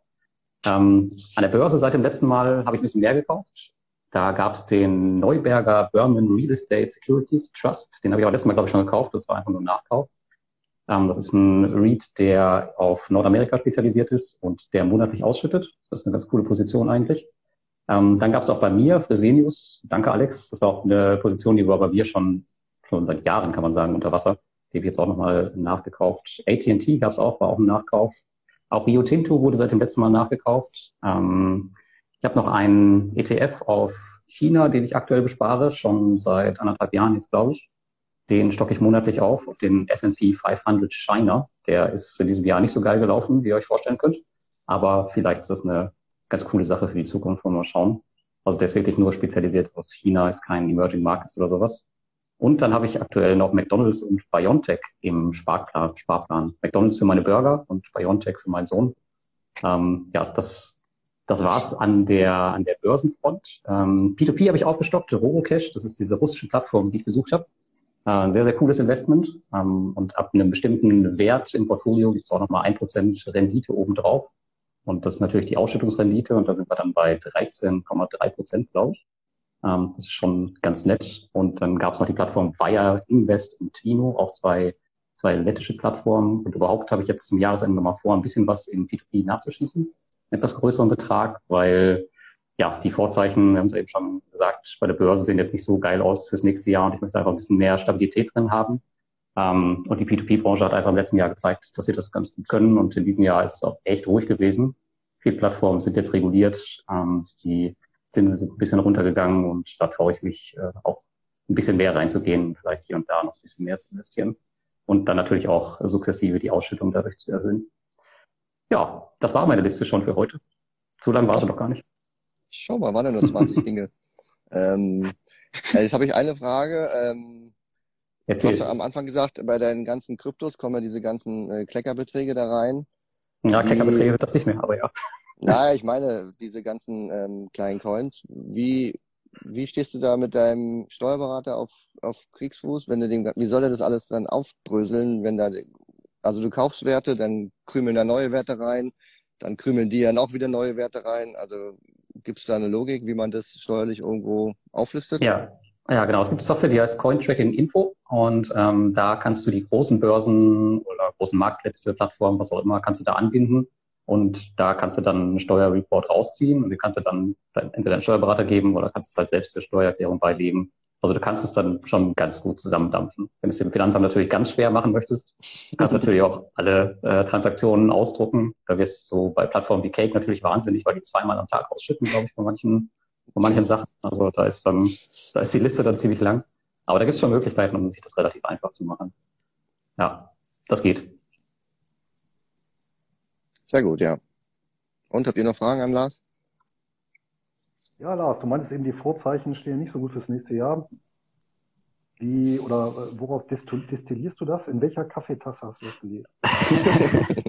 Ähm, an der Börse seit dem letzten Mal habe ich ein bisschen mehr gekauft. Da gab es den Neuberger Berman Real Estate Securities Trust. Den habe ich auch letztes Mal, glaube ich, schon gekauft. Das war einfach nur ein Nachkauf. Ähm, das ist ein REIT, der auf Nordamerika spezialisiert ist und der monatlich ausschüttet. Das ist eine ganz coole Position eigentlich. Ähm, dann gab es auch bei mir Fresenius. Danke, Alex. Das war auch eine Position, die war bei mir schon, schon seit Jahren, kann man sagen, unter Wasser. Die habe ich jetzt auch nochmal nachgekauft. AT&T gab es auch, war auch ein Nachkauf. Auch Rio Tinto wurde seit dem letzten Mal nachgekauft. Ähm, ich habe noch einen ETF auf China, den ich aktuell bespare, schon seit anderthalb Jahren jetzt, glaube ich. Den stocke ich monatlich auf, auf den S&P 500 China. Der ist in diesem Jahr nicht so geil gelaufen, wie ihr euch vorstellen könnt. Aber vielleicht ist das eine ganz coole Sache für die Zukunft, wollen wir mal schauen. Also der ist wirklich nur spezialisiert auf China, ist kein Emerging Markets oder sowas. Und dann habe ich aktuell noch McDonalds und BioNTech im Sparplan. Sparplan. McDonalds für meine Burger und BioNTech für meinen Sohn. Ähm, ja, das, das war's an der, an der Börsenfront. Ähm, P2P habe ich aufgestockt, Robocash, das ist diese russische Plattform, die ich besucht habe. Äh, sehr, sehr cooles Investment. Ähm, und ab einem bestimmten Wert im Portfolio gibt es auch nochmal ein Prozent Rendite obendrauf. Und das ist natürlich die Ausschüttungsrendite und da sind wir dann bei 13,3 Prozent, glaube ich. Ähm, das ist schon ganz nett. Und dann gab es noch die Plattform Wire Invest und Twino, auch zwei, zwei lettische Plattformen. Und überhaupt habe ich jetzt zum Jahresende nochmal vor, ein bisschen was in P2P nachzuschießen. Etwas größeren Betrag, weil ja, die Vorzeichen, wir haben es eben schon gesagt, bei der Börse sehen jetzt nicht so geil aus fürs nächste Jahr und ich möchte einfach ein bisschen mehr Stabilität drin haben. Ähm, und die P2P-Branche hat einfach im letzten Jahr gezeigt, dass sie das ganz gut können und in diesem Jahr ist es auch echt ruhig gewesen. Viele Plattformen sind jetzt reguliert, ähm, die Zinsen sind ein bisschen runtergegangen und da traue ich mich äh, auch ein bisschen mehr reinzugehen, vielleicht hier und da noch ein bisschen mehr zu investieren und dann natürlich auch sukzessive die Ausschüttung dadurch zu erhöhen. Ja, das war meine Liste schon für heute. So lange war es doch gar nicht. Schau mal, waren ja nur 20 *laughs* Dinge. Ähm, äh, jetzt habe ich eine Frage. Ähm, du Erzähl. hast ja am Anfang gesagt, bei deinen ganzen Kryptos kommen ja diese ganzen äh, Kleckerbeträge da rein. Ja, Kleckerbeträge sind das nicht mehr, aber ja. Naja, ich meine, diese ganzen ähm, kleinen Coins. Wie, wie stehst du da mit deinem Steuerberater auf, auf Kriegsfuß, wenn du den, wie soll er das alles dann aufbröseln, wenn da, also du kaufst Werte, dann krümeln da neue Werte rein, dann krümeln die dann auch wieder neue Werte rein. Also gibt es da eine Logik, wie man das steuerlich irgendwo auflistet? Ja, ja, genau. Es gibt Software, die heißt Cointracking Info und ähm, da kannst du die großen Börsen oder großen Marktplätze, Plattformen, was auch immer, kannst du da anbinden und da kannst du dann einen Steuerreport rausziehen und den kannst du dann entweder einen Steuerberater geben oder kannst es halt selbst der Steuererklärung beilegen. Also du kannst es dann schon ganz gut zusammendampfen. Wenn du es dem Finanzamt natürlich ganz schwer machen möchtest, du kannst natürlich auch alle äh, Transaktionen ausdrucken. Da wirst du so bei Plattformen wie Cake natürlich wahnsinnig, weil die zweimal am Tag ausschütten, glaube ich, von manchen, von manchen Sachen. Also da ist dann, da ist die Liste dann ziemlich lang. Aber da gibt es schon Möglichkeiten, um sich das relativ einfach zu machen. Ja, das geht. Sehr gut, ja. Und habt ihr noch Fragen an Lars? Ja, Lars, du meintest eben, die Vorzeichen stehen nicht so gut fürs nächste Jahr. Wie oder äh, woraus destillierst du das? In welcher Kaffeetasse hast du das gelesen? *laughs*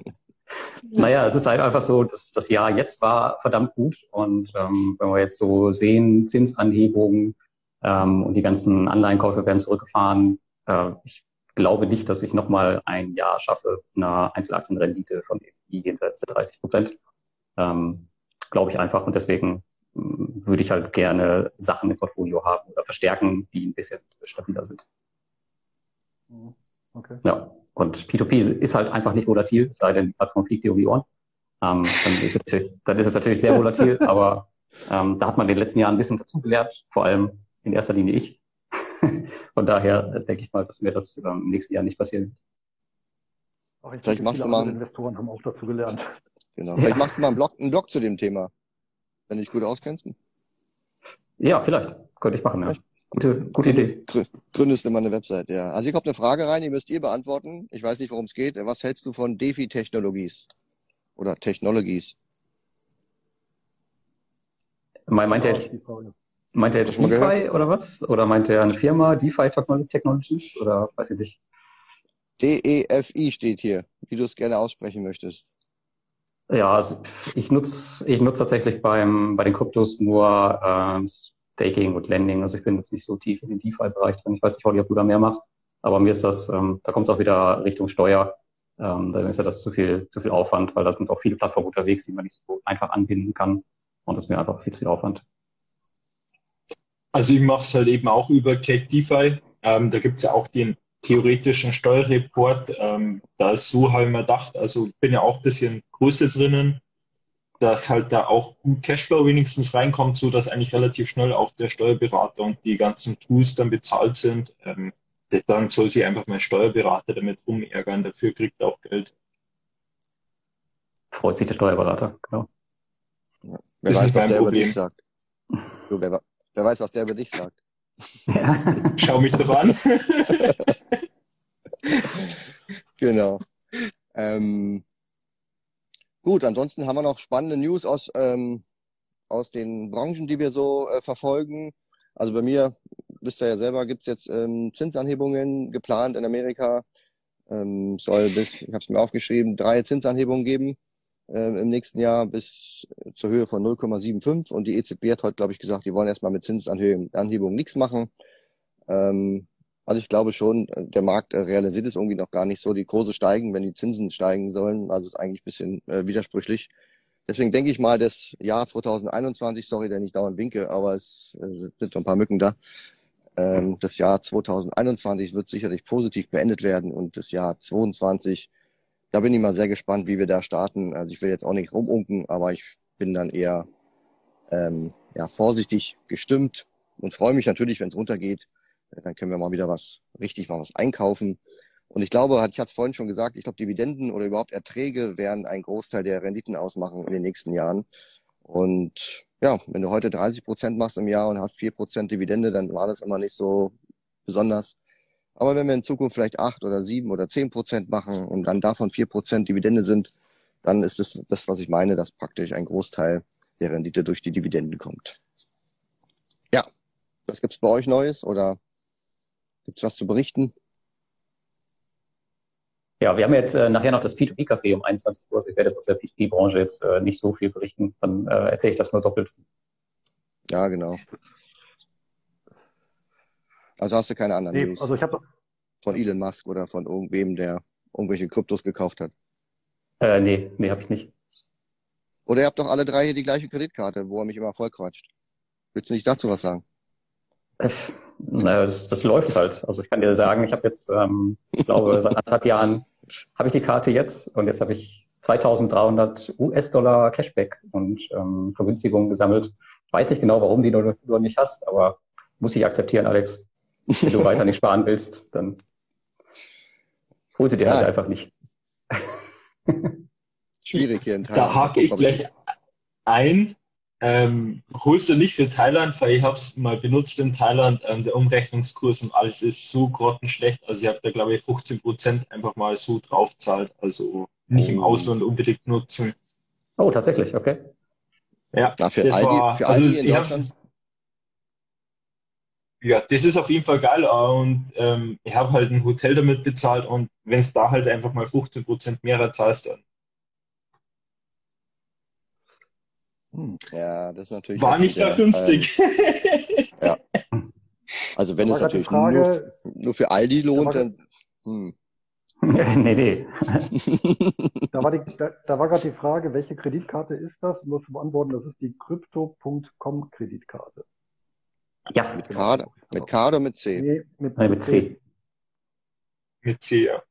naja, es ist halt einfach so, dass das Jahr jetzt war verdammt gut. Und ähm, wenn wir jetzt so sehen, Zinsanhebungen ähm, und die ganzen Anleihenkäufe werden zurückgefahren, äh, ich glaube nicht, dass ich nochmal ein Jahr schaffe, eine Einzelaktienrendite von jenseits der 30 Prozent. Ähm, glaube ich einfach. Und deswegen würde ich halt gerne Sachen im Portfolio haben oder verstärken, die ein bisschen stabiler sind. Mhm. Okay. Ja, und P2P ist halt einfach nicht volatil, es sei denn, die Plattform fliegt dir um die Ohren. Ähm, dann, ist es dann ist es natürlich sehr volatil, *laughs* aber ähm, da hat man in den letzten Jahren ein bisschen dazugelernt, vor allem in erster Linie ich. *laughs* Von daher denke ich mal, dass mir das ähm, im nächsten Jahr nicht passieren wird. Auch ich Vielleicht denke, machst du mal Investoren haben auch dazu gelernt. Genau. Vielleicht ja. machst du mal einen Blog, einen Blog zu dem Thema wenn du dich gut auskennst? Ja, vielleicht. Könnte ich machen, ja. Gute, gute Idee. Gründest du mal eine Website, ja. Also hier kommt eine Frage rein, die müsst ihr beantworten. Ich weiß nicht, worum es geht. Was hältst du von DeFi-Technologies? Oder Technologies? Meint er jetzt, meint er jetzt DeFi oder was? Oder meint er eine Firma, DeFi Technologies? Oder weiß ich nicht. D-E-F-I steht hier, wie du es gerne aussprechen möchtest. Ja, also ich nutze ich nutz tatsächlich beim, bei den Kryptos nur ähm, Staking und Lending. Also ich bin jetzt nicht so tief in den DeFi-Bereich drin. Ich weiß nicht, Holly, ob du da mehr machst. Aber mir ist das, ähm, da kommt es auch wieder Richtung Steuer. Ähm, da ist ja das zu viel, zu viel Aufwand, weil da sind auch viele Plattformen unterwegs, die man nicht so einfach anbinden kann. Und das ist mir einfach viel zu viel Aufwand. Also ich mache es halt eben auch über Cake DeFi. Ähm, da gibt's ja auch den theoretischen Steuerreport. Ähm, da ist so habe ich mir gedacht, also ich bin ja auch ein bisschen Größe drinnen, dass halt da auch gut Cashflow wenigstens reinkommt, so dass eigentlich relativ schnell auch der Steuerberater und die ganzen Tools dann bezahlt sind. Ähm, dann soll sich einfach mein Steuerberater damit rumärgern, dafür kriegt er auch Geld. Freut sich der Steuerberater, genau. Ja, wer weiß, was der Problem. über dich sagt. So, wer, wer weiß, was der über dich sagt. Ja. *laughs* Schau mich doch an. *laughs* genau. Ähm, gut, ansonsten haben wir noch spannende News aus, ähm, aus den Branchen, die wir so äh, verfolgen. Also bei mir, wisst ihr ja selber, gibt's jetzt ähm, Zinsanhebungen geplant in Amerika. Ähm, soll bis, ich habe es mir aufgeschrieben, drei Zinsanhebungen geben äh, im nächsten Jahr bis zur Höhe von 0,75. Und die EZB hat heute, glaube ich, gesagt, die wollen erstmal mit Zinsanhebungen nichts machen. Ähm, also ich glaube schon, der Markt äh, realisiert es irgendwie noch gar nicht so. Die Kurse steigen, wenn die Zinsen steigen sollen. Also ist eigentlich ein bisschen äh, widersprüchlich. Deswegen denke ich mal, das Jahr 2021, sorry, der nicht dauernd winke, aber es äh, sind noch ein paar Mücken da. Ähm, das Jahr 2021 wird sicherlich positiv beendet werden und das Jahr 2022 da bin ich mal sehr gespannt, wie wir da starten. Also ich will jetzt auch nicht rumunken, aber ich bin dann eher ähm, ja, vorsichtig gestimmt und freue mich natürlich, wenn es runtergeht. Dann können wir mal wieder was richtig mal was einkaufen. Und ich glaube, ich hatte es vorhin schon gesagt, ich glaube, Dividenden oder überhaupt Erträge werden einen Großteil der Renditen ausmachen in den nächsten Jahren. Und ja, wenn du heute 30 Prozent machst im Jahr und hast vier Prozent Dividende, dann war das immer nicht so besonders. Aber wenn wir in Zukunft vielleicht acht oder sieben oder zehn Prozent machen und dann davon vier Prozent Dividende sind, dann ist es das, das, was ich meine, dass praktisch ein Großteil der Rendite durch die Dividenden kommt. Ja, was gibt's bei euch Neues oder gibt's was zu berichten? Ja, wir haben jetzt äh, nachher noch das P2P-Café um 21 Uhr. Ich werde jetzt aus der P2P-Branche jetzt äh, nicht so viel berichten. Dann äh, erzähle ich das nur doppelt. Ja, genau. Also hast du keine anderen nee, News? Also ich habe von Elon Musk oder von irgendwem, der irgendwelche Kryptos gekauft hat. Äh, nee, nee, habe ich nicht. Oder ihr habt doch alle drei hier die gleiche Kreditkarte, wo er mich immer voll quatscht. Willst du nicht dazu was sagen? Naja, das, das läuft halt. Also ich kann dir sagen, ich habe jetzt, ähm, ich glaube, seit anderthalb Jahren habe ich die Karte jetzt und jetzt habe ich 2300 US-Dollar Cashback und ähm, Vergünstigungen gesammelt. Ich weiß nicht genau, warum die du, du nicht hast, aber muss ich akzeptieren, Alex. Wenn du weiter nicht sparen willst, dann hol sie dir halt ja. halt einfach nicht. Schwierig hier in Thailand. Da hake ich gleich ein. ähm, holst du nicht für Thailand, weil ich habe es mal benutzt in Thailand. Ähm, der Umrechnungskurs und alles ist so grottenschlecht. Also ich habe da, glaube ich, 15 Prozent einfach mal so draufzahlt. Also nicht im Oh. Ausland unbedingt nutzen. Oh, tatsächlich, okay. Ja, Na, für das Aldi, war- für also Aldi in Deutschland. Ja, das ist auf jeden Fall geil und ähm, ich habe halt ein Hotel damit bezahlt und wenn es da halt einfach mal 15% mehr zahlst, dann Hm. Ja, das ist natürlich war nicht ja. günstig. Ähm, also wenn Da es natürlich nur, Frage, nur für Aldi lohnt, Da war- dann. Hm. *laughs* nee, nee. da war, die, da, da war gerade die Frage, welche Kreditkarte ist das? Um das zu beantworten, das ist die Crypto.com Kreditkarte. Ja, mit K, mit K oder mit C? Nee, mit, Nein, mit C. Mit C, ja.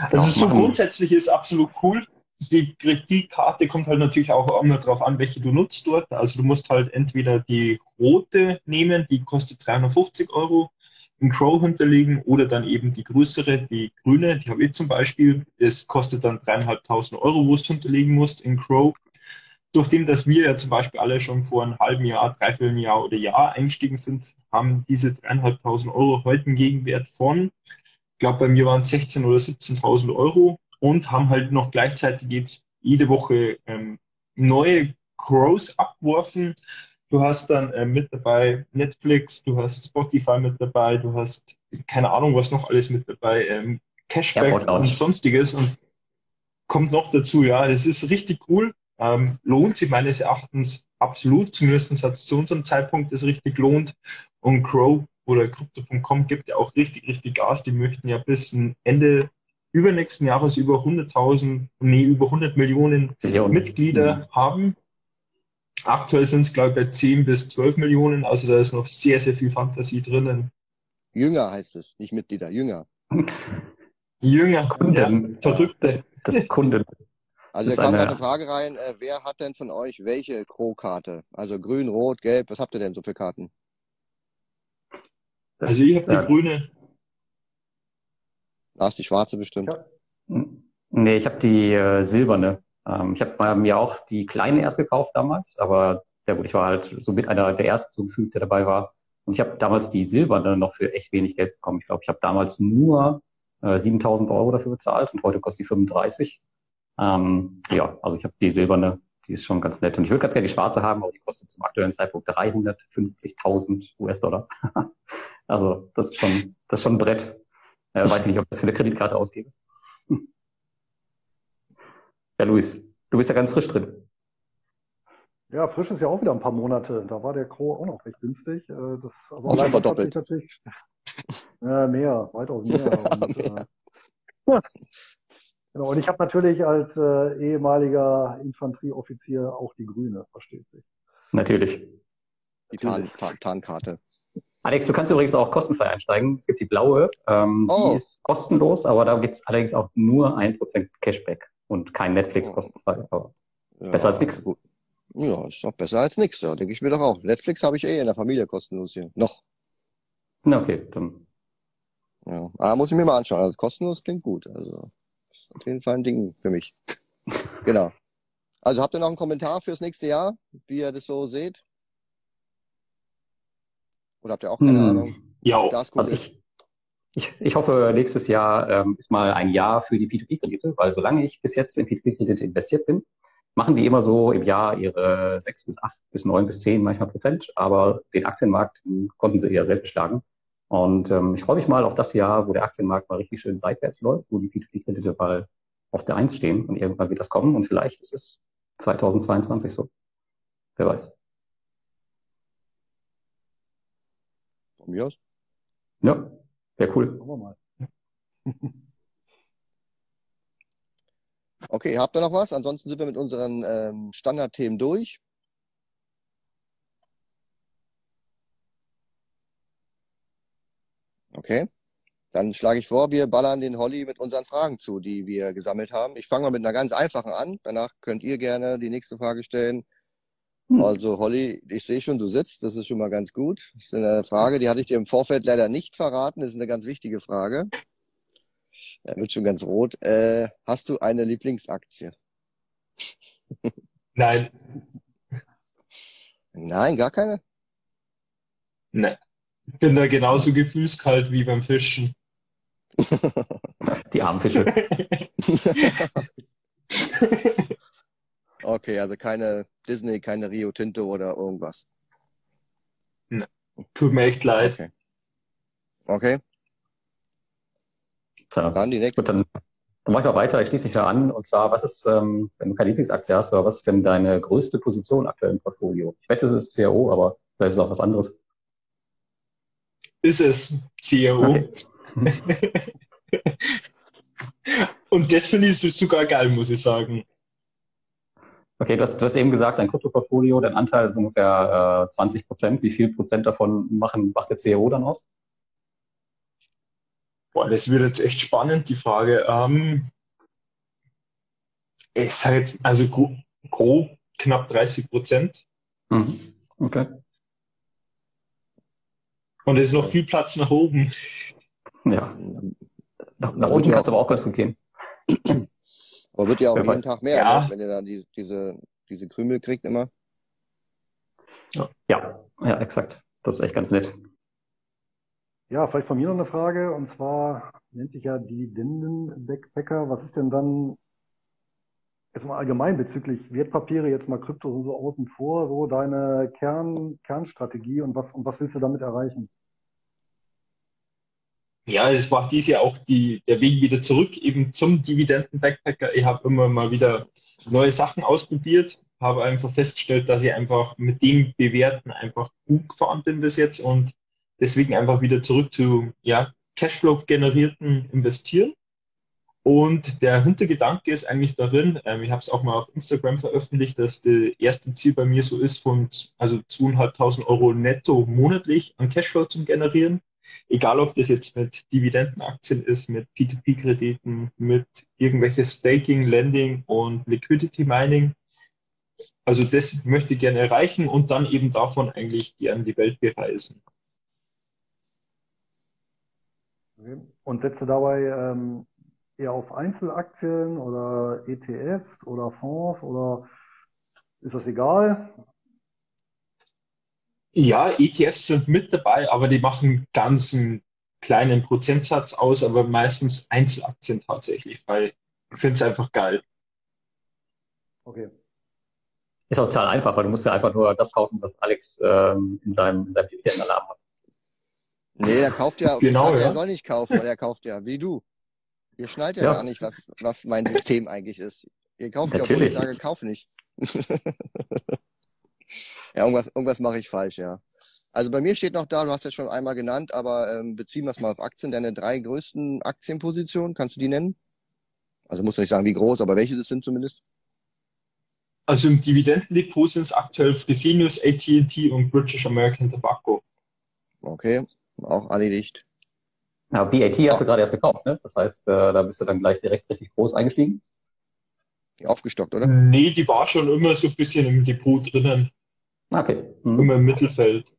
Also Genau, so grundsätzlich ist absolut cool. Die Kreditkarte kommt halt natürlich auch immer darauf an, welche du nutzt dort. Also du musst halt entweder die rote nehmen, die kostet 350 Euro, in Crow hinterlegen oder dann eben die größere, die grüne, die habe ich zum Beispiel. Das kostet dann dreieinhalbtausend Euro, wo du hinterlegen musst in Crow. Durch dass wir ja zum Beispiel alle schon vor einem halben Jahr, dreiviertel Jahr oder Jahr eingestiegen sind, haben diese dreieinhalbtausend Euro heute einen Gegenwert von ich glaube, bei mir waren es 16.000 oder 17.000 Euro und haben halt noch gleichzeitig jetzt jede Woche ähm, neue Crows abgeworfen. Du hast dann äh, mit dabei Netflix, du hast Spotify mit dabei, du hast keine Ahnung, was noch alles mit dabei, ähm, Cashback Lounge. und sonstiges und kommt noch dazu, ja, das ist richtig cool. Ähm, lohnt sich meines Erachtens absolut, zumindest hat es zu unserem Zeitpunkt das richtig lohnt. Und Crow oder Crypto.com gibt ja auch richtig, richtig Gas. Die möchten ja bis Ende übernächsten Jahres über 100.000, nee, über 100 Millionen Millionen. Mitglieder haben. Aktuell sind es, glaube ich, bei 10 bis 12 Millionen. Also da ist noch sehr, sehr viel Fantasie drinnen. Jünger heißt es, nicht Mitglieder, Jünger. *laughs* Jünger, Kunden. ja, Verrückte. Das Kunden. Also da kam eine- gerade eine Frage rein, äh, wer hat denn von euch welche Crow-Karte? Also grün, rot, gelb, was habt ihr denn so für Karten? Also ich habe die Ja. grüne. Da ist die schwarze bestimmt. Ja. Nee, ich habe die äh, silberne. Ähm, ich habe mir auch die kleine erst gekauft damals, aber ja gut, ich war halt so mit einer der ersten so gefühlt, der dabei war. Und ich habe damals die silberne noch für echt wenig Geld bekommen. Ich glaube, ich habe damals nur äh, 7000 Euro dafür bezahlt und heute kostet die 35. Ähm, ja, also ich habe die silberne, die ist schon ganz nett. Und ich würde ganz gerne die schwarze haben, aber die kostet zum aktuellen Zeitpunkt 350.000 US-Dollar. *laughs* also das ist schon, das ist schon ein Brett. Äh, weiß ich nicht, ob ich das für eine Kreditkarte ausgebe. *laughs* Ja, Luis, du bist ja ganz frisch drin. Ja, frisch ist ja auch wieder ein paar Monate. Da war der Crow auch noch recht günstig. Äh, Das, also Auch schon verdoppelt. natürlich, *laughs* ja, mehr, weitaus mehr. Und, Mehr. äh, genau, und ich habe natürlich als äh, ehemaliger Infanterieoffizier auch die grüne, versteht sich. Natürlich. Die Tarn, Tarn, Tarnkarte. Alex, du kannst übrigens auch kostenfrei einsteigen. Es gibt die blaue, ähm, Oh. die ist kostenlos, aber da gibt's allerdings auch nur ein Prozent Cashback und kein Netflix Oh. kostenfrei. Aber Ja, Besser als nix. gut. Ja, ist doch besser als nichts, ja, denke ich mir doch auch. Netflix habe ich eh in der Familie kostenlos hier. Noch. na okay, dann Ja. Aber muss ich mir mal anschauen. Also kostenlos klingt gut. Also ist auf jeden Fall ein Ding für mich. *laughs* Genau. Also habt ihr noch einen Kommentar fürs nächste Jahr, wie ihr das so seht? Oder habt ihr auch keine Hm. Ahnung? Ja? Also ich, ich, ich hoffe, nächstes Jahr ähm, ist mal ein Jahr für die P2P-Kredite, weil solange ich bis jetzt in P2P-Kredite investiert bin, machen die immer so im Jahr ihre sechs bis acht bis neun bis zehn manchmal Prozent, aber den Aktienmarkt den konnten sie eher selten schlagen. Und ähm, ich freue mich mal auf das Jahr, wo der Aktienmarkt mal richtig schön seitwärts läuft, wo die P2P-Kredite mal auf der Eins stehen und irgendwann wird das kommen und vielleicht ist es 2022 so. Wer weiß. Von mir aus? Ja, wäre cool. Schauen wir mal. *laughs* Okay, habt ihr noch was? Ansonsten sind wir mit unseren ähm, Standardthemen durch. Okay. Dann schlage ich vor, wir ballern den Holly mit unseren Fragen zu, die wir gesammelt haben. Ich fange mal mit einer ganz einfachen an. Danach könnt ihr gerne die nächste Frage stellen. Hm. Also Holly, ich sehe schon, du sitzt. Das ist schon mal ganz gut. Das ist eine Frage, die hatte ich dir im Vorfeld leider nicht verraten. Das ist eine ganz wichtige Frage. Er wird schon ganz rot. Äh, hast du eine Lieblingsaktie? nein. Nein, gar keine? Ne. Bin da genauso gefühlskalt wie beim Fischen. *laughs* Die armen Fische. *laughs* Okay, also keine Disney, keine Rio Tinto oder irgendwas. Tut mir echt leid. Okay. Okay, Tja, dann die nächste. gut, dann, dann mache ich mal weiter. Ich schließe mich da an. Und zwar, was ist, ähm, wenn du keine Lieblingsaktie hast, aber was ist denn deine größte Position aktuell im Portfolio? Ich wette, es ist CRO, aber vielleicht ist es auch was anderes. Ist es CRO. Okay. *laughs* Und das finde ich sogar geil, muss ich sagen. Okay, du hast, du hast eben gesagt, dein Kryptoportfolio, dein Anteil ist ungefähr äh, 20 Prozent. Wie viel Prozent davon machen, macht der CRO dann aus? Boah, das wird jetzt echt spannend, die Frage. Ähm, ich sage jetzt, also gro grob knapp 30 Prozent. Mhm. Okay. Und es ist noch viel Platz nach oben. Ja. Nach, nach unten ja kann es aber auch ganz gut gehen. Aber wird ja auch Wer jeden weiß. Tag mehr, Ja. ne? Wenn ihr da die, diese, diese Krümel kriegt immer. Ja, ja, exakt. Das ist echt ganz nett. Ja, vielleicht von mir noch eine Frage, und zwar nennt sich ja Dividenden-Backpacker. Was ist denn dann jetzt mal allgemein bezüglich Wertpapiere, jetzt mal Krypto und so außen vor, so deine Kern, Kernstrategie und was, und was willst du damit erreichen? Ja, es war dies Jahr auch die, der Weg wieder zurück eben zum Dividenden-Backpacker. Ich habe immer mal wieder neue Sachen ausprobiert, habe einfach festgestellt, dass ich einfach mit dem Bewerten einfach gut gefahren bin bis jetzt und deswegen einfach wieder zurück zu ja, Cashflow-generierten Investieren. Und der Hintergedanke ist eigentlich darin, ähm, ich habe es auch mal auf Instagram veröffentlicht, dass das erste Ziel bei mir so ist, von also 2.500 Euro netto monatlich an Cashflow zu generieren. Egal, ob das jetzt mit Dividendenaktien ist, mit P2P-Krediten, mit irgendwelches Staking, Lending und Liquidity Mining. Also das möchte ich gerne erreichen und dann eben davon eigentlich gerne die Welt bereisen. Und setzt du dabei ähm, eher auf Einzelaktien oder ETFs oder Fonds oder ist das egal? Ja, ETFs sind mit dabei, aber die machen ganz einen kleinen Prozentsatz aus, aber meistens Einzelaktien tatsächlich, weil ich finde es einfach geil. Okay. Ist auch total einfach, weil du musst ja einfach nur das kaufen, was Alex ähm, in seinem, in seinem Dividendenalarm hat. Nee, er kauft ja, Genau, ja. er soll nicht kaufen, weil er kauft ja, wie du. Ihr schnallt ja, Ja. gar nicht, was, was mein System eigentlich ist. Ihr kauft ja, obwohl ich sage, kauf nicht. *laughs* Ja, irgendwas, irgendwas mache ich falsch, ja. Also bei mir steht noch da, du hast es schon einmal genannt, aber ähm, beziehen wir es mal auf Aktien, deine drei größten Aktienpositionen, kannst du die nennen? Also musst du nicht sagen, wie groß, aber welche das sind zumindest? Also im Dividendendepot sind es aktuell Fresenius, AT&T und British American Tobacco. Okay, auch erledigt. Ja, BAT hast du gerade erst gekauft, ne? Das heißt, äh, da bist du dann gleich direkt richtig groß eingestiegen. Aufgestockt, oder? Nee, die war schon immer so ein bisschen im Depot drinnen, Okay. Mhm. immer im Mittelfeld.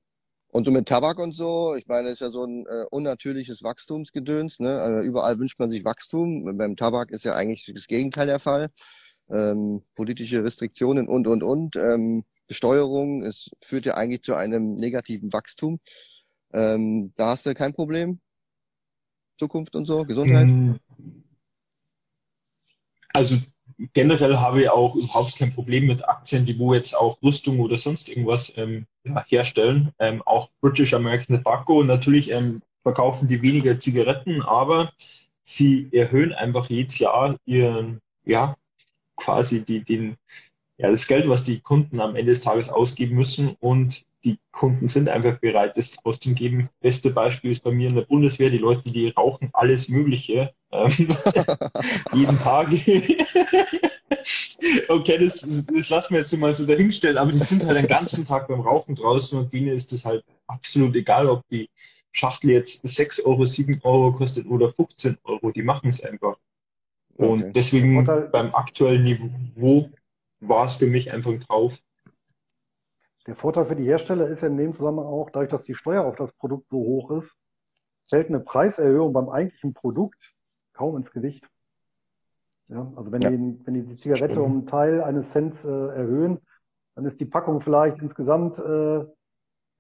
Und so mit Tabak und so, ich meine, das ist ja so ein äh, unnatürliches Wachstumsgedöns, ne? Also überall wünscht man sich Wachstum. Beim Tabak ist ja eigentlich das Gegenteil der Fall. Ähm, politische Restriktionen und, und, und. Ähm, Besteuerung, es führt ja eigentlich zu einem negativen Wachstum. Ähm, da hast du kein Problem. Zukunft und so, Gesundheit. Mm. Also generell habe ich auch überhaupt kein Problem mit Aktien, die wo jetzt auch Rüstung oder sonst irgendwas ähm, ja, herstellen. Ähm, auch British American Tobacco. Natürlich ähm, verkaufen die weniger Zigaretten, aber sie erhöhen einfach jedes Jahr ihren, ja, quasi die, den, ja, das Geld, was die Kunden am Ende des Tages ausgeben müssen und die Kunden sind einfach bereit, das auszugeben. Beste Beispiel ist bei mir in der Bundeswehr, die Leute, die rauchen alles Mögliche, ähm, *laughs* jeden Tag. Okay, das, das lassen wir jetzt mal so dahinstellen, aber die sind halt den ganzen Tag beim Rauchen draußen und denen ist es halt absolut egal, ob die Schachtel jetzt 6 Euro, 7 Euro kostet oder 15 Euro, die machen es einfach. Und Okay. deswegen beim aktuellen Niveau war es für mich einfach drauf. Der Vorteil für die Hersteller ist ja in dem Zusammenhang auch, dadurch, dass die Steuer auf das Produkt so hoch ist, fällt eine Preiserhöhung beim eigentlichen Produkt kaum ins Gewicht. Ja, also wenn Ja. die, wenn die die Zigarette Stimmt. um einen Teil eines Cents äh, erhöhen, dann ist die Packung vielleicht insgesamt äh,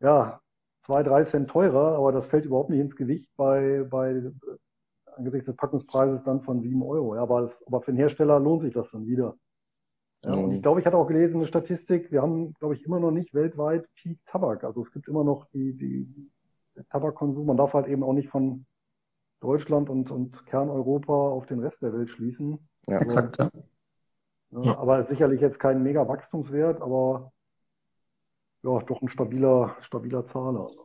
ja zwei, drei Cent teurer, aber das fällt überhaupt nicht ins Gewicht bei, bei äh, angesichts des Packungspreises dann von sieben Euro. Ja, aber, das, aber für den Hersteller lohnt sich das dann wieder. Ja, und ich glaube, ich hatte auch gelesen, eine Statistik, wir haben, glaube ich, immer noch nicht weltweit Peak Tabak. Also es gibt immer noch die, die Tabakkonsum. Man darf halt eben auch nicht von Deutschland und, und Kerneuropa auf den Rest der Welt schließen. Ja, also, exakt. Ja. Ja, aber sicherlich jetzt kein mega Wachstumswert, aber ja, doch ein stabiler, stabiler Zahler. Ja.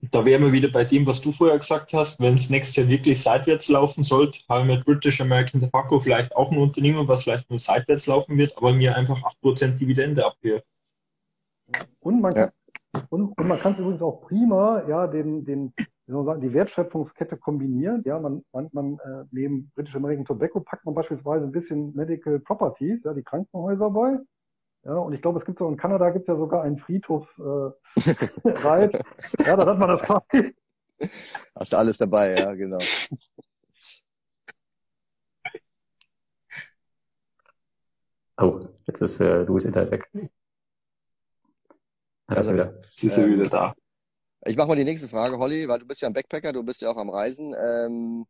Da wären wir wieder bei dem, was du vorher gesagt hast. Wenn es nächstes Jahr wirklich seitwärts laufen sollte, haben wir mit British American Tobacco vielleicht auch ein Unternehmen, was vielleicht nur seitwärts laufen wird, aber mir einfach 8% Dividende abwirft. Und man kann, und, und man kann es übrigens auch prima, ja, den, den, wie soll man sagen, die Wertschöpfungskette kombinieren. Ja, man, man, man äh, neben British American Tobacco packt man beispielsweise ein bisschen Medical Properties, ja, die Krankenhäuser bei. Ja, und ich glaube, es gibt so in Kanada gibt es ja sogar einen Friedhofsreit. Äh, *laughs* ja, da hat man das quasi. Hast du alles dabei, ja, genau. Oh, jetzt ist äh, Louis Internet weg. Also, wieder. Ist er ähm, wieder da. Ich mache mal die nächste Frage, Holly, weil du bist ja ein Backpacker, du bist ja auch am Reisen. Ähm,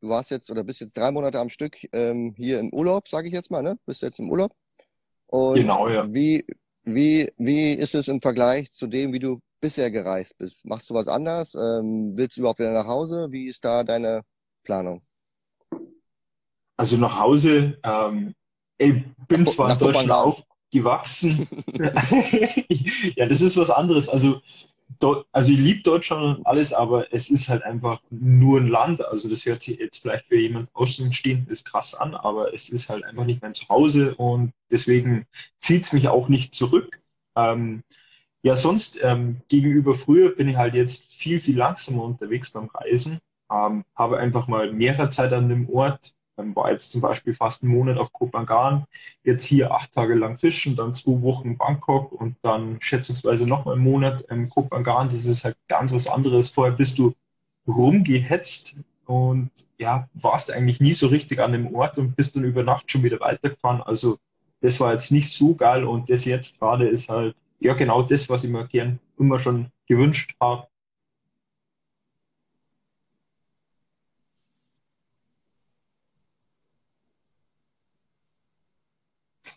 du warst jetzt oder bist jetzt drei Monate am Stück ähm, hier im Urlaub, sage ich jetzt mal, ne? Bist jetzt im Urlaub. Und genau, ja. Wie, wie, wie ist es im Vergleich zu dem, wie du bisher gereist bist? Machst du was anders? Ähm, willst du überhaupt wieder nach Hause? Wie ist da deine Planung? Also nach Hause, ähm, ich bin nach, zwar nach in Deutschland auf, gewachsen. *laughs* *laughs* ja, das ist was anderes. Also, also ich liebe Deutschland und alles, aber es ist halt einfach nur ein Land. Also das hört sich jetzt vielleicht für jemand Außenstehendes krass an, aber es ist halt einfach nicht mein Zuhause und deswegen zieht es mich auch nicht zurück. Ähm, ja, sonst ähm, gegenüber früher bin ich halt jetzt viel, viel langsamer unterwegs beim Reisen. Ähm, habe einfach mal mehrere Zeit an dem Ort, ähm, war jetzt zum Beispiel fast einen Monat auf Kopangan, jetzt hier acht Tage lang fischen, dann zwei Wochen in Bangkok und dann schätzungsweise noch mal einen Monat in Kopangan. Das ist halt ganz was anderes. Vorher bist du rumgehetzt und ja, warst eigentlich nie so richtig an dem Ort und bist dann über Nacht schon wieder weitergefahren. Also das war jetzt nicht so geil und das jetzt gerade ist halt ja genau das, was ich mir gern immer schon gewünscht habe.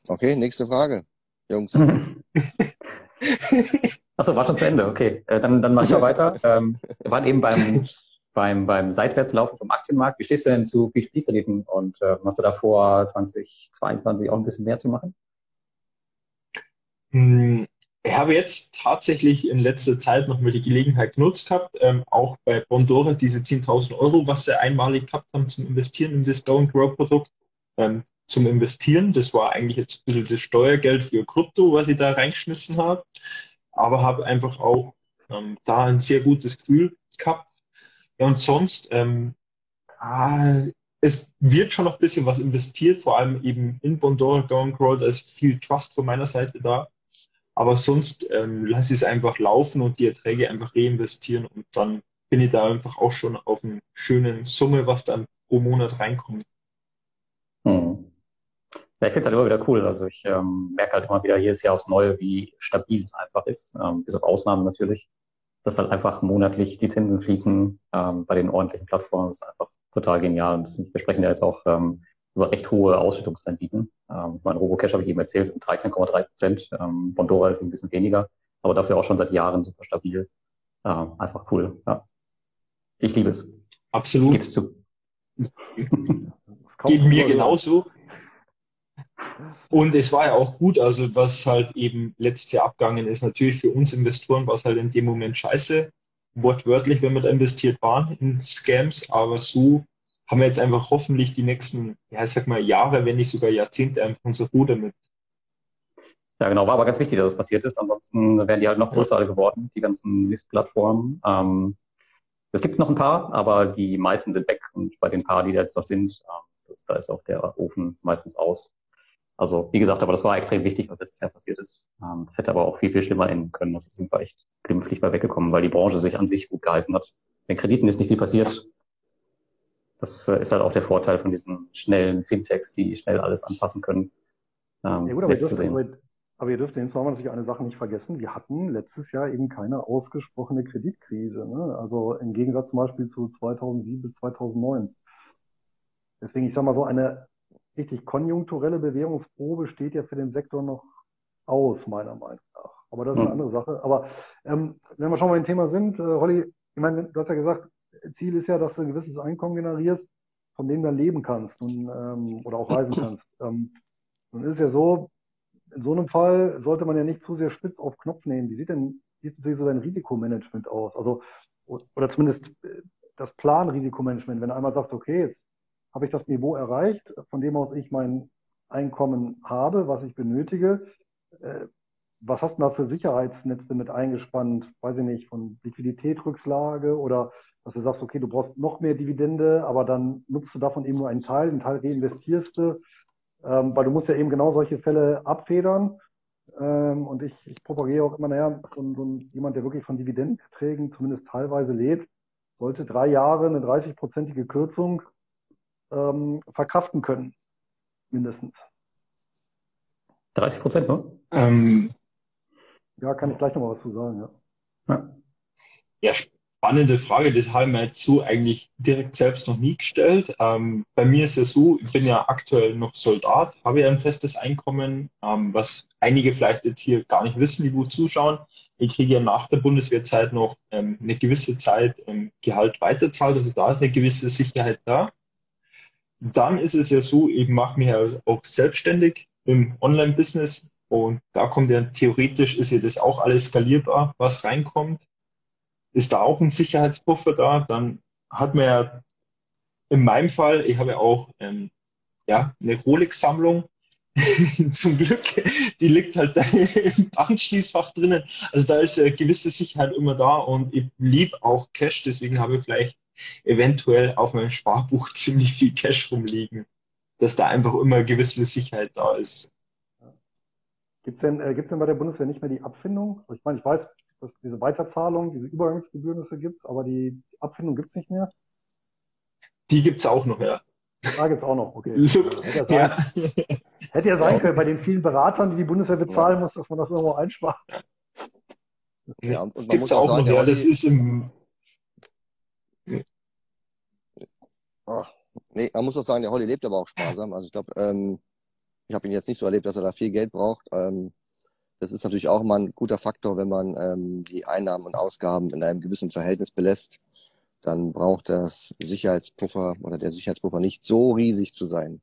Okay, nächste Frage, Jungs. *laughs* Achso, war schon zu Ende. Okay, äh, dann, dann mach ich mal weiter. *laughs* Ähm, wir waren eben beim, beim, beim Seitwärtslaufen vom Aktienmarkt. Wie stehst du denn zu P2P-Krediten und äh, hast du da vor, 2022 auch ein bisschen mehr zu machen? Hm, ich habe jetzt tatsächlich in letzter Zeit nochmal die Gelegenheit genutzt gehabt, ähm, auch bei Bondora diese 10.000 Euro, was sie einmalig gehabt haben zum Investieren in das Go and Grow Produkt, ähm, zum Investieren. Das war eigentlich jetzt ein bisschen das Steuergeld für Krypto, was ich da reingeschmissen habe. Aber habe einfach auch ähm, da ein sehr gutes Gefühl gehabt. Ja, und sonst, ähm, ah, es wird schon noch ein bisschen was investiert, vor allem eben in Bondora Going. Da ist viel Trust von meiner Seite da. Aber sonst ähm, lasse ich es einfach laufen und die Erträge einfach reinvestieren und dann bin ich da einfach auch schon auf einer schönen Summe, was dann pro Monat reinkommt. Ja, ich finde es halt immer wieder cool. Also ich ähm, merke halt immer wieder jedes Jahr aufs Neue, wie stabil es einfach ist, ähm, bis auf Ausnahmen natürlich, dass halt einfach monatlich die Zinsen fließen ähm, bei den ordentlichen Plattformen. Das ist einfach total genial. Und das, wir sprechen ja jetzt auch ähm, über recht hohe Ausschüttungsrenditen. Ähm, mein Robocash habe ich eben erzählt, sind 13,3 Prozent. Ähm, Bondora ist ein bisschen weniger, aber dafür auch schon seit Jahren super stabil. Ähm, einfach cool. Ja. Ich liebe es. Absolut. Gib's zu. Geht mir genauso. Und es war ja auch gut, also was halt eben letztes Jahr abgegangen ist, natürlich für uns Investoren war es halt in dem Moment scheiße, wortwörtlich, wenn wir da investiert waren in Scams, aber so haben wir jetzt einfach hoffentlich die nächsten, ja, ich sag mal Jahre, wenn nicht sogar Jahrzehnte einfach unser Ruder mit. Ja, genau, war aber ganz wichtig, dass das passiert ist. Ansonsten wären die halt noch größer geworden, die ganzen List-Plattformen. Ähm, es gibt noch ein paar, aber die meisten sind weg und bei den paar, die da jetzt noch sind, äh, das, da ist auch der Ofen meistens aus. Also wie gesagt, aber das war extrem wichtig, was letztes Jahr passiert ist. Ähm, das hätte aber auch viel, viel schlimmer enden können. Also sind wir echt glimpflich bei weggekommen, weil die Branche sich an sich gut gehalten hat. Den Krediten ist nicht viel passiert. Das äh, ist halt auch der Vorteil von diesen schnellen Fintechs, die schnell alles anpassen können. ähm, Ja gut, aber ihr dürft, wegzusehen. aber, aber ihr dürft insbesondere natürlich eine Sache nicht vergessen. Wir hatten letztes Jahr eben keine ausgesprochene Kreditkrise. Ne? Also im Gegensatz zum Beispiel zu 2007 bis 2009. Deswegen, ich sage mal so, eine richtig konjunkturelle Bewährungsprobe steht ja für den Sektor noch aus, meiner Meinung nach. Aber das ist eine Hm. andere Sache. Aber ähm, wenn wir schon mal im Thema sind, äh, Holly, ich meine, du hast ja gesagt, Ziel ist ja, dass du ein gewisses Einkommen generierst, von dem du dann leben kannst und, ähm, oder auch reisen kannst. *clears throat* Ähm, nun ist es ja so, in so einem Fall sollte man ja nicht zu sehr spitz auf Knopf nehmen. Wie sieht denn, wie sieht so dein Risikomanagement aus? Also, oder zumindest äh, das Planrisikomanagement, wenn du einmal sagst, okay, jetzt habe ich das Niveau erreicht, von dem aus ich mein Einkommen habe, was ich benötige. Äh, was hast du da für Sicherheitsnetze mit eingespannt? Weiß ich nicht, von Liquiditätsrücklage oder dass du sagst, okay, du brauchst noch mehr Dividende, aber dann nutzt du davon eben nur einen Teil, einen Teil reinvestierst du, ähm, weil du musst ja eben genau solche Fälle abfedern. Ähm, und ich, ich propagiere auch immer, naja, so, so jemand, der wirklich von Dividendenerträgen zumindest teilweise lebt, sollte drei Jahre eine 30-prozentige Kürzung ähm, verkraften können, mindestens. 30 Prozent, ne? Ähm, Ja, kann ich gleich nochmal was zu sagen, ja. Ja. Ja, spannende Frage. Das habe ich mir jetzt so eigentlich direkt selbst noch nie gestellt. Ähm, bei mir ist es so, ich bin ja aktuell noch Soldat, habe ja ein festes Einkommen, ähm, was einige vielleicht jetzt hier gar nicht wissen, die gut zuschauen. Ich kriege ja nach der Bundeswehrzeit noch ähm, eine gewisse Zeit ähm, Gehalt weiterzahlt, also da ist eine gewisse Sicherheit da. Dann ist es ja so, ich mache mich ja auch selbstständig im Online-Business und da kommt ja theoretisch, ist ja das auch alles skalierbar, was reinkommt ist da auch ein Sicherheitspuffer da. Dann hat man ja in meinem Fall, ich habe ja auch ähm, ja, eine Rolex-Sammlung. *laughs* Zum Glück, die liegt halt *laughs* im Bankschließfach drinnen. Also da ist eine gewisse Sicherheit immer da und ich liebe auch Cash, deswegen habe ich vielleicht eventuell auf meinem Sparbuch *laughs* ziemlich viel Cash rumliegen, dass da einfach immer eine gewisse Sicherheit da ist. Gibt's denn, äh, gibt's denn bei der Bundeswehr nicht mehr die Abfindung? Also ich meine, ich weiß, dass diese Weiterzahlung, diese Übergangsgebühren, das gibt's, aber die Abfindung gibt's nicht mehr. Die gibt's auch noch, ja. Da gibt's auch noch, okay. *laughs* Hätte ja sein, ja. hätte ja sein können, bei den vielen Beratern, die die Bundeswehr bezahlen muss, dass man das irgendwo einspart. Ja, und man Gibt's muss auch auch sagen, noch, der ja. Das ist im, ah, nee, man muss auch sagen, der Holly lebt aber auch sparsam. Also ich glaube, ähm, ich habe ihn jetzt nicht so erlebt, dass er da viel Geld braucht. Ähm, das ist natürlich auch mal ein guter Faktor, wenn man ähm, die Einnahmen und Ausgaben in einem gewissen Verhältnis belässt. Dann braucht das Sicherheitspuffer oder der Sicherheitspuffer nicht so riesig zu sein.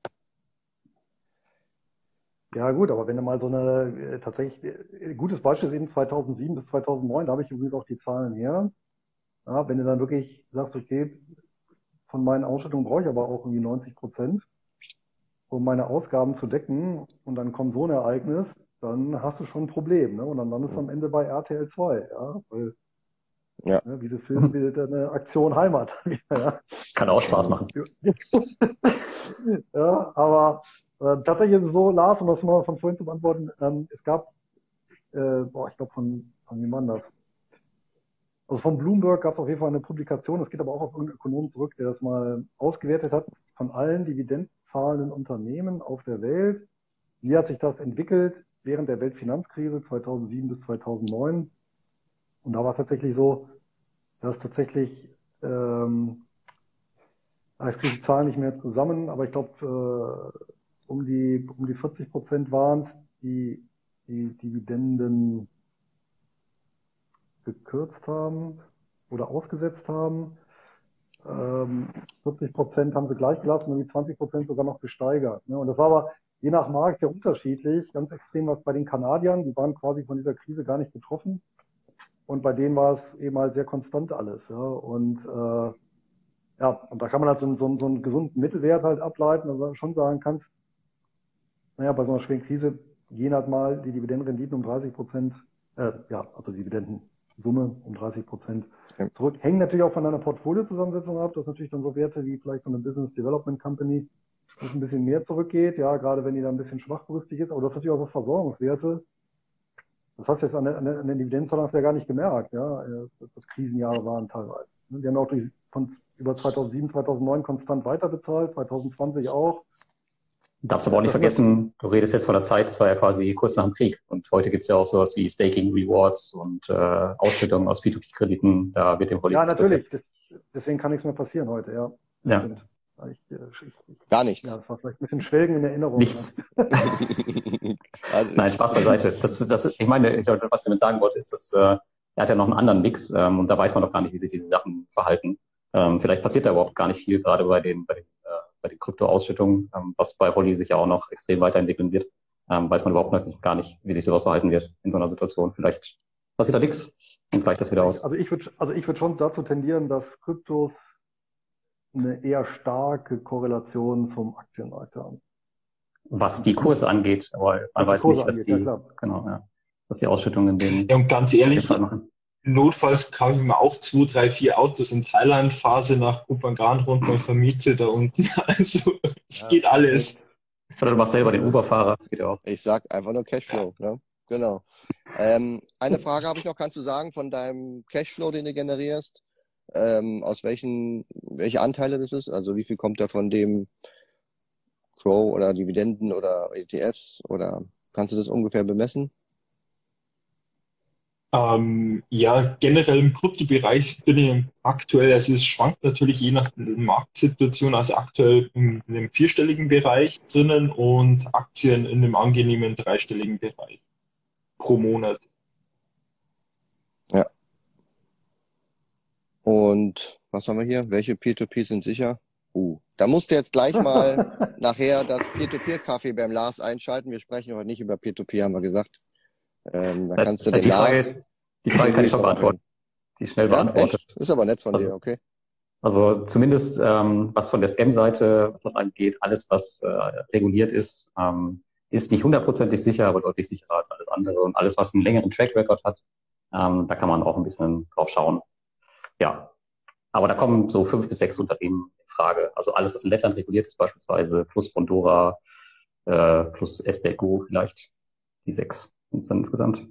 Ja, gut, aber wenn du mal so eine, äh, tatsächlich, äh, gutes Beispiel ist eben 2007 bis 2009, da habe ich übrigens auch die Zahlen her. Ja, wenn du dann wirklich sagst, okay, von meinen Ausschüttungen brauche ich aber auch irgendwie 90 Prozent, um meine Ausgaben zu decken und dann kommt so ein Ereignis, dann hast du schon ein Problem, ne? Und dann landest du am Ende bei RTL 2, ja, weil, Ja. ne, diese Film bildet eine Aktion Heimat, *laughs* ja. Kann auch Spaß machen. *laughs* Ja, aber äh, tatsächlich ist es so, Lars, um das mal von vorhin zu beantworten, ähm, es gab, äh, boah, ich glaube von, von wie war denn das? Also von Bloomberg gab es auf jeden Fall eine Publikation, das geht aber auch auf irgendeinen Ökonomen zurück, der das mal ausgewertet hat, von allen dividendenzahlenden Unternehmen auf der Welt. Wie hat sich das entwickelt während der Weltfinanzkrise 2007 bis 2009? Und da war es tatsächlich so, dass tatsächlich ähm, Ich kriege die Zahlen nicht mehr zusammen, aber ich glaube, äh, um die, um die 40 Prozent waren es, die die Dividenden gekürzt haben oder ausgesetzt haben. Ähm, 40 Prozent haben sie gleich gelassen und die 20 Prozent sogar noch gesteigert. Ne? Und das war aber je nach Markt sehr unterschiedlich. Ganz extrem war es bei den Kanadiern, die waren quasi von dieser Krise gar nicht betroffen. Und bei denen war es eben halt sehr konstant alles. Und äh, ja, und da kann man halt so, einen- so, so einen gesunden Mittelwert halt ableiten, dass du schon sagen kannst, naja, bei so einer schweren Krise gehen halt mal die Dividendenrenditen um 30 Prozent, äh, ja, also Dividendensumme um 30 Prozent zurück. Hängen natürlich auch von deiner Portfoliozusammensetzung ab. Das ist natürlich dann so Werte wie vielleicht so eine Business Development Company, wo es ein bisschen mehr zurückgeht, ja, gerade wenn die dann ein bisschen schwachbrüstig ist. Aber das natürlich auch so Versorgungswerte. Das hast du jetzt an der, an der, an hast du ja gar nicht gemerkt, ja, äh, dass das Krisenjahre waren teilweise. Die haben auch durch, von über 2007, 2009 konstant weiterbezahlt, 2020 auch. Darfst aber auch nicht vergessen, du redest jetzt von der Zeit, das war ja quasi kurz nach dem Krieg. Und heute gibt's ja auch sowas wie Staking Rewards und äh, Ausschüttungen aus P2P-Krediten. Da wird dem Holly Ja, natürlich. Das, deswegen kann nichts mehr passieren heute, ja. Ja. Stimmt. Ich, äh, ich, Gar nichts. ja, das war vielleicht ein bisschen Schwelgen in Erinnerung. Nichts. *laughs* Also, Nein, Spaß beiseite. Das, das, ich meine, ich, glaube, was ich damit sagen wollte, ist, dass äh, er hat ja noch einen anderen Mix ähm, und da weiß man doch gar nicht, wie sich diese Sachen verhalten. Ähm, vielleicht passiert da überhaupt gar nicht viel, gerade bei den, bei den, äh, bei den Kryptoausschüttungen, ähm, was bei Holly sich ja auch noch extrem weiterentwickeln wird. Ähm, weiß man überhaupt noch gar nicht, wie sich sowas verhalten wird in so einer Situation. Vielleicht passiert da nichts und gleicht das wieder aus. Also ich würde also ich würde schon dazu tendieren, dass Kryptos eine eher starke Korrelation zum Aktienmarkt haben. Was die Kurse angeht, aber man weiß nicht, was angeht, die, ja, genau, ja, was die Ausschüttungen in den, Ja, und ganz ehrlich, Fall machen. Notfalls kaufe ich mir auch zwei, drei, vier Autos in Thailand, Phase nach Kupangan runter und vermiete da unten. *laughs* Also es Ja. geht alles. Oder du machst selber den Uber-Fahrer, das geht ja auch. Ich sag einfach nur Cashflow, ne? Genau. Ähm, eine Frage habe ich noch, kannst du sagen, von deinem Cashflow, den du generierst, ähm, aus welchen, welche Anteile das ist? Also wie viel kommt da von dem Crow oder Dividenden oder ETFs oder kannst du das ungefähr bemessen? Ähm, ja, generell im Kryptobereich bin ich aktuell, also es schwankt natürlich je nach Marktsituation, also aktuell in, in einem vierstelligen Bereich drinnen und Aktien in einem angenehmen dreistelligen Bereich pro Monat. Und was haben wir hier? Welche P2P sind sicher? Uh, da musst du jetzt gleich mal *laughs* nachher das Peer-to-Peer-Kaffee beim Lars einschalten. Wir sprechen heute nicht über P2P, haben wir gesagt. Ähm, da kannst du die den Lars. Frage, die Frage kann ich schon beantworten. Die schnell Ja, beantwortet. echt? Ist aber nett von Also- dir, okay. Also zumindest ähm, was von der Scam-Seite, was das angeht, alles was äh, reguliert ist, ähm, ist nicht hundertprozentig sicher, aber deutlich sicherer als alles andere. Und alles, was einen längeren Track Record hat, ähm, da kann man auch ein bisschen drauf schauen. Ja, aber da kommen so fünf bis sechs Unternehmen in Frage. Also alles, was in Lettland reguliert ist, beispielsweise plus Bondora, äh, plus SDGO vielleicht, die sechs sind dann insgesamt.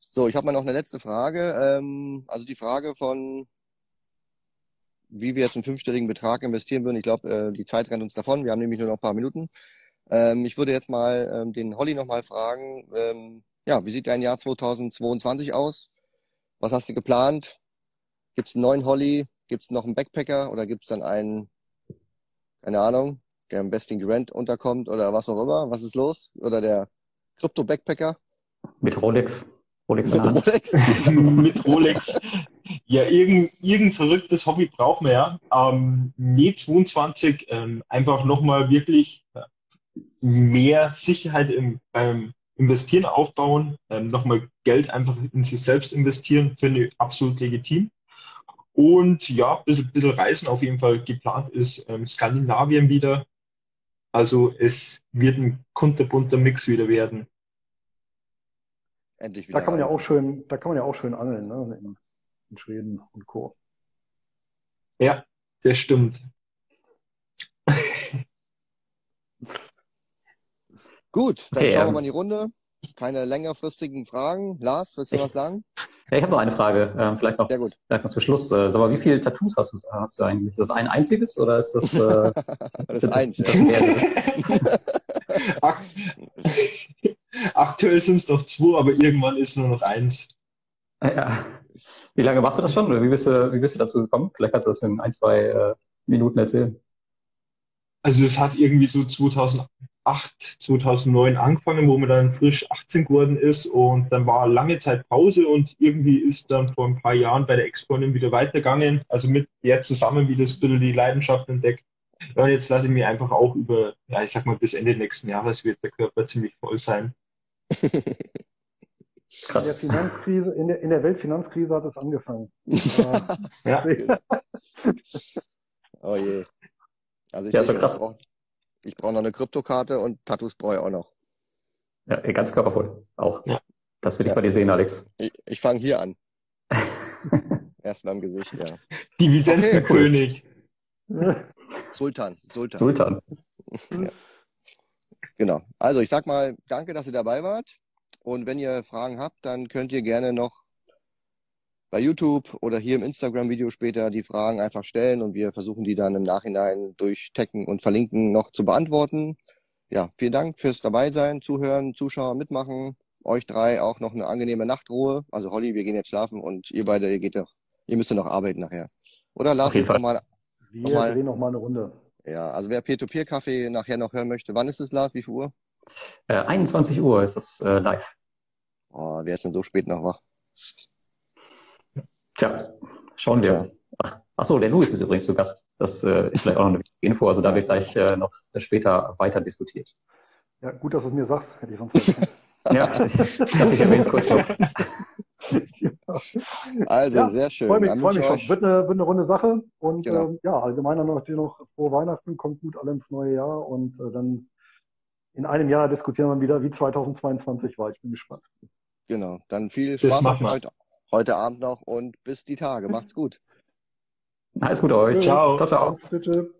So, ich habe mal noch eine letzte Frage. Ähm, also die Frage von, wie wir jetzt einen fünfstelligen Betrag investieren würden. Ich glaube, äh, die Zeit rennt uns davon. Wir haben nämlich nur noch ein paar Minuten. Ähm, ich würde jetzt mal ähm, den Holly nochmal fragen, ähm, ja, wie sieht dein Jahr 2022 aus? Was hast du geplant? Gibt es einen neuen Holly? Gibt es noch einen Backpacker oder gibt es dann einen, keine Ahnung, der am besten Grant unterkommt oder was auch immer? Was ist los? Oder der Krypto-Backpacker? Mit Rolex. Rolex Mit. Rolex? *laughs* mit Rolex. Ja, irgend, irgendein verrücktes Hobby brauchen wir ja. Ähm, nee, 22, ähm, einfach nochmal wirklich äh, mehr Sicherheit im, beim Investieren aufbauen, ähm, nochmal Geld einfach in sich selbst investieren, finde ich absolut legitim. Und ja, ein bisschen, bisschen Reisen auf jeden Fall geplant ist ähm, Skandinavien wieder. Also es wird ein kunterbunter Mix wieder werden. Endlich wieder Da kann man ja auch schön, da kann man ja auch schön angeln, ne? In, in Schweden und Co. Ja, das stimmt. Gut, dann Okay, schauen wir ähm, mal in die Runde. Keine längerfristigen Fragen. Lars, willst du Ich- was sagen? Ja, ich habe noch eine Frage, ähm, vielleicht noch, Sehr gut. vielleicht noch zum Schluss. Äh, sag mal, wie viele Tattoos hast du, hast du eigentlich? Ist das ein einziges oder ist das, äh, *laughs* Das sind ist eins. das? *laughs* *laughs* Ak Aktuell sind es noch zwei, aber irgendwann ist nur noch eins. Ah, Ja. Wie lange machst du das schon? Oder wie bist du, wie bist du dazu gekommen? Vielleicht kannst du das in ein, zwei äh, Minuten erzählen. Also es hat irgendwie so 2008, 2009 angefangen, wo man dann frisch 18 geworden ist und dann war lange Zeit Pause und irgendwie ist dann vor ein paar Jahren bei der Ex-Freundin wieder weitergegangen, also mit der zusammen wieder ein bisschen die Leidenschaft entdeckt. Ja, und jetzt lasse ich mir einfach auch über, ja, ich sag mal, bis Ende nächsten Jahres wird der Körper ziemlich voll sein. In der Krass. Finanzkrise, in der, in der Weltfinanzkrise hat es angefangen. *laughs* Ja. Ja. Oh je. Also ich, Ja, schon, krass. Ich brauche noch eine Kryptokarte und Tattoos brauche ich auch noch. Ja, ganz körpervoll. Auch. Ja. Das will ich Ja. bei dir sehen, Alex. Ich, ich fange hier an. *laughs* Erst mal im Gesicht, ja. Dividendenkönig. Sultan, Sultan. Sultan. *laughs* Genau. Also ich sag mal, danke, dass ihr dabei wart. Und wenn ihr Fragen habt, dann könnt ihr gerne noch bei YouTube oder hier im Instagram-Video später die Fragen einfach stellen und wir versuchen die dann im Nachhinein durch Taggen und Verlinken noch zu beantworten. Ja, vielen Dank fürs Dabeisein, Zuhören, Zuschauer, Mitmachen. Euch drei auch noch eine angenehme Nachtruhe. Also Holly, wir gehen jetzt schlafen und ihr beide, ihr geht noch, ihr müsst ja noch arbeiten nachher. Oder Lars, Auf jeden jetzt noch mal, Wir Nochmal. drehen noch mal eine Runde. ja, also wer Peer-to-Peer-Kaffee nachher noch hören möchte, wann ist es, Lars? Wie viel Uhr? Äh, 21 Uhr ist das äh, live. Oh, wer ist denn so spät noch wach? Tja, schauen wir. Tja. Ach, ach so, der Louis ist übrigens zu Gast. Das äh, ist vielleicht auch noch eine wichtige Info. Also da wird gleich äh, noch später weiter diskutiert. Ja, gut, dass du es mir sagst, hätte ich sonst. *laughs* Ja, ich erwähne es kurz noch. Also, Ja, sehr schön. Freue mich, freue mich euch, Wird eine, wird eine runde Sache. Und Genau. ähm, ja, allgemein dann natürlich noch frohe Weihnachten, kommt gut alle ins neue Jahr und äh, dann in einem Jahr diskutieren wir wieder, wie 2022 war. Ich bin gespannt. genau, dann viel Das Spaß machen wir. heute, heute Abend noch und bis die Tage. Macht's gut. Alles Gute euch. Ciao. Ciao, ciao. Bitte.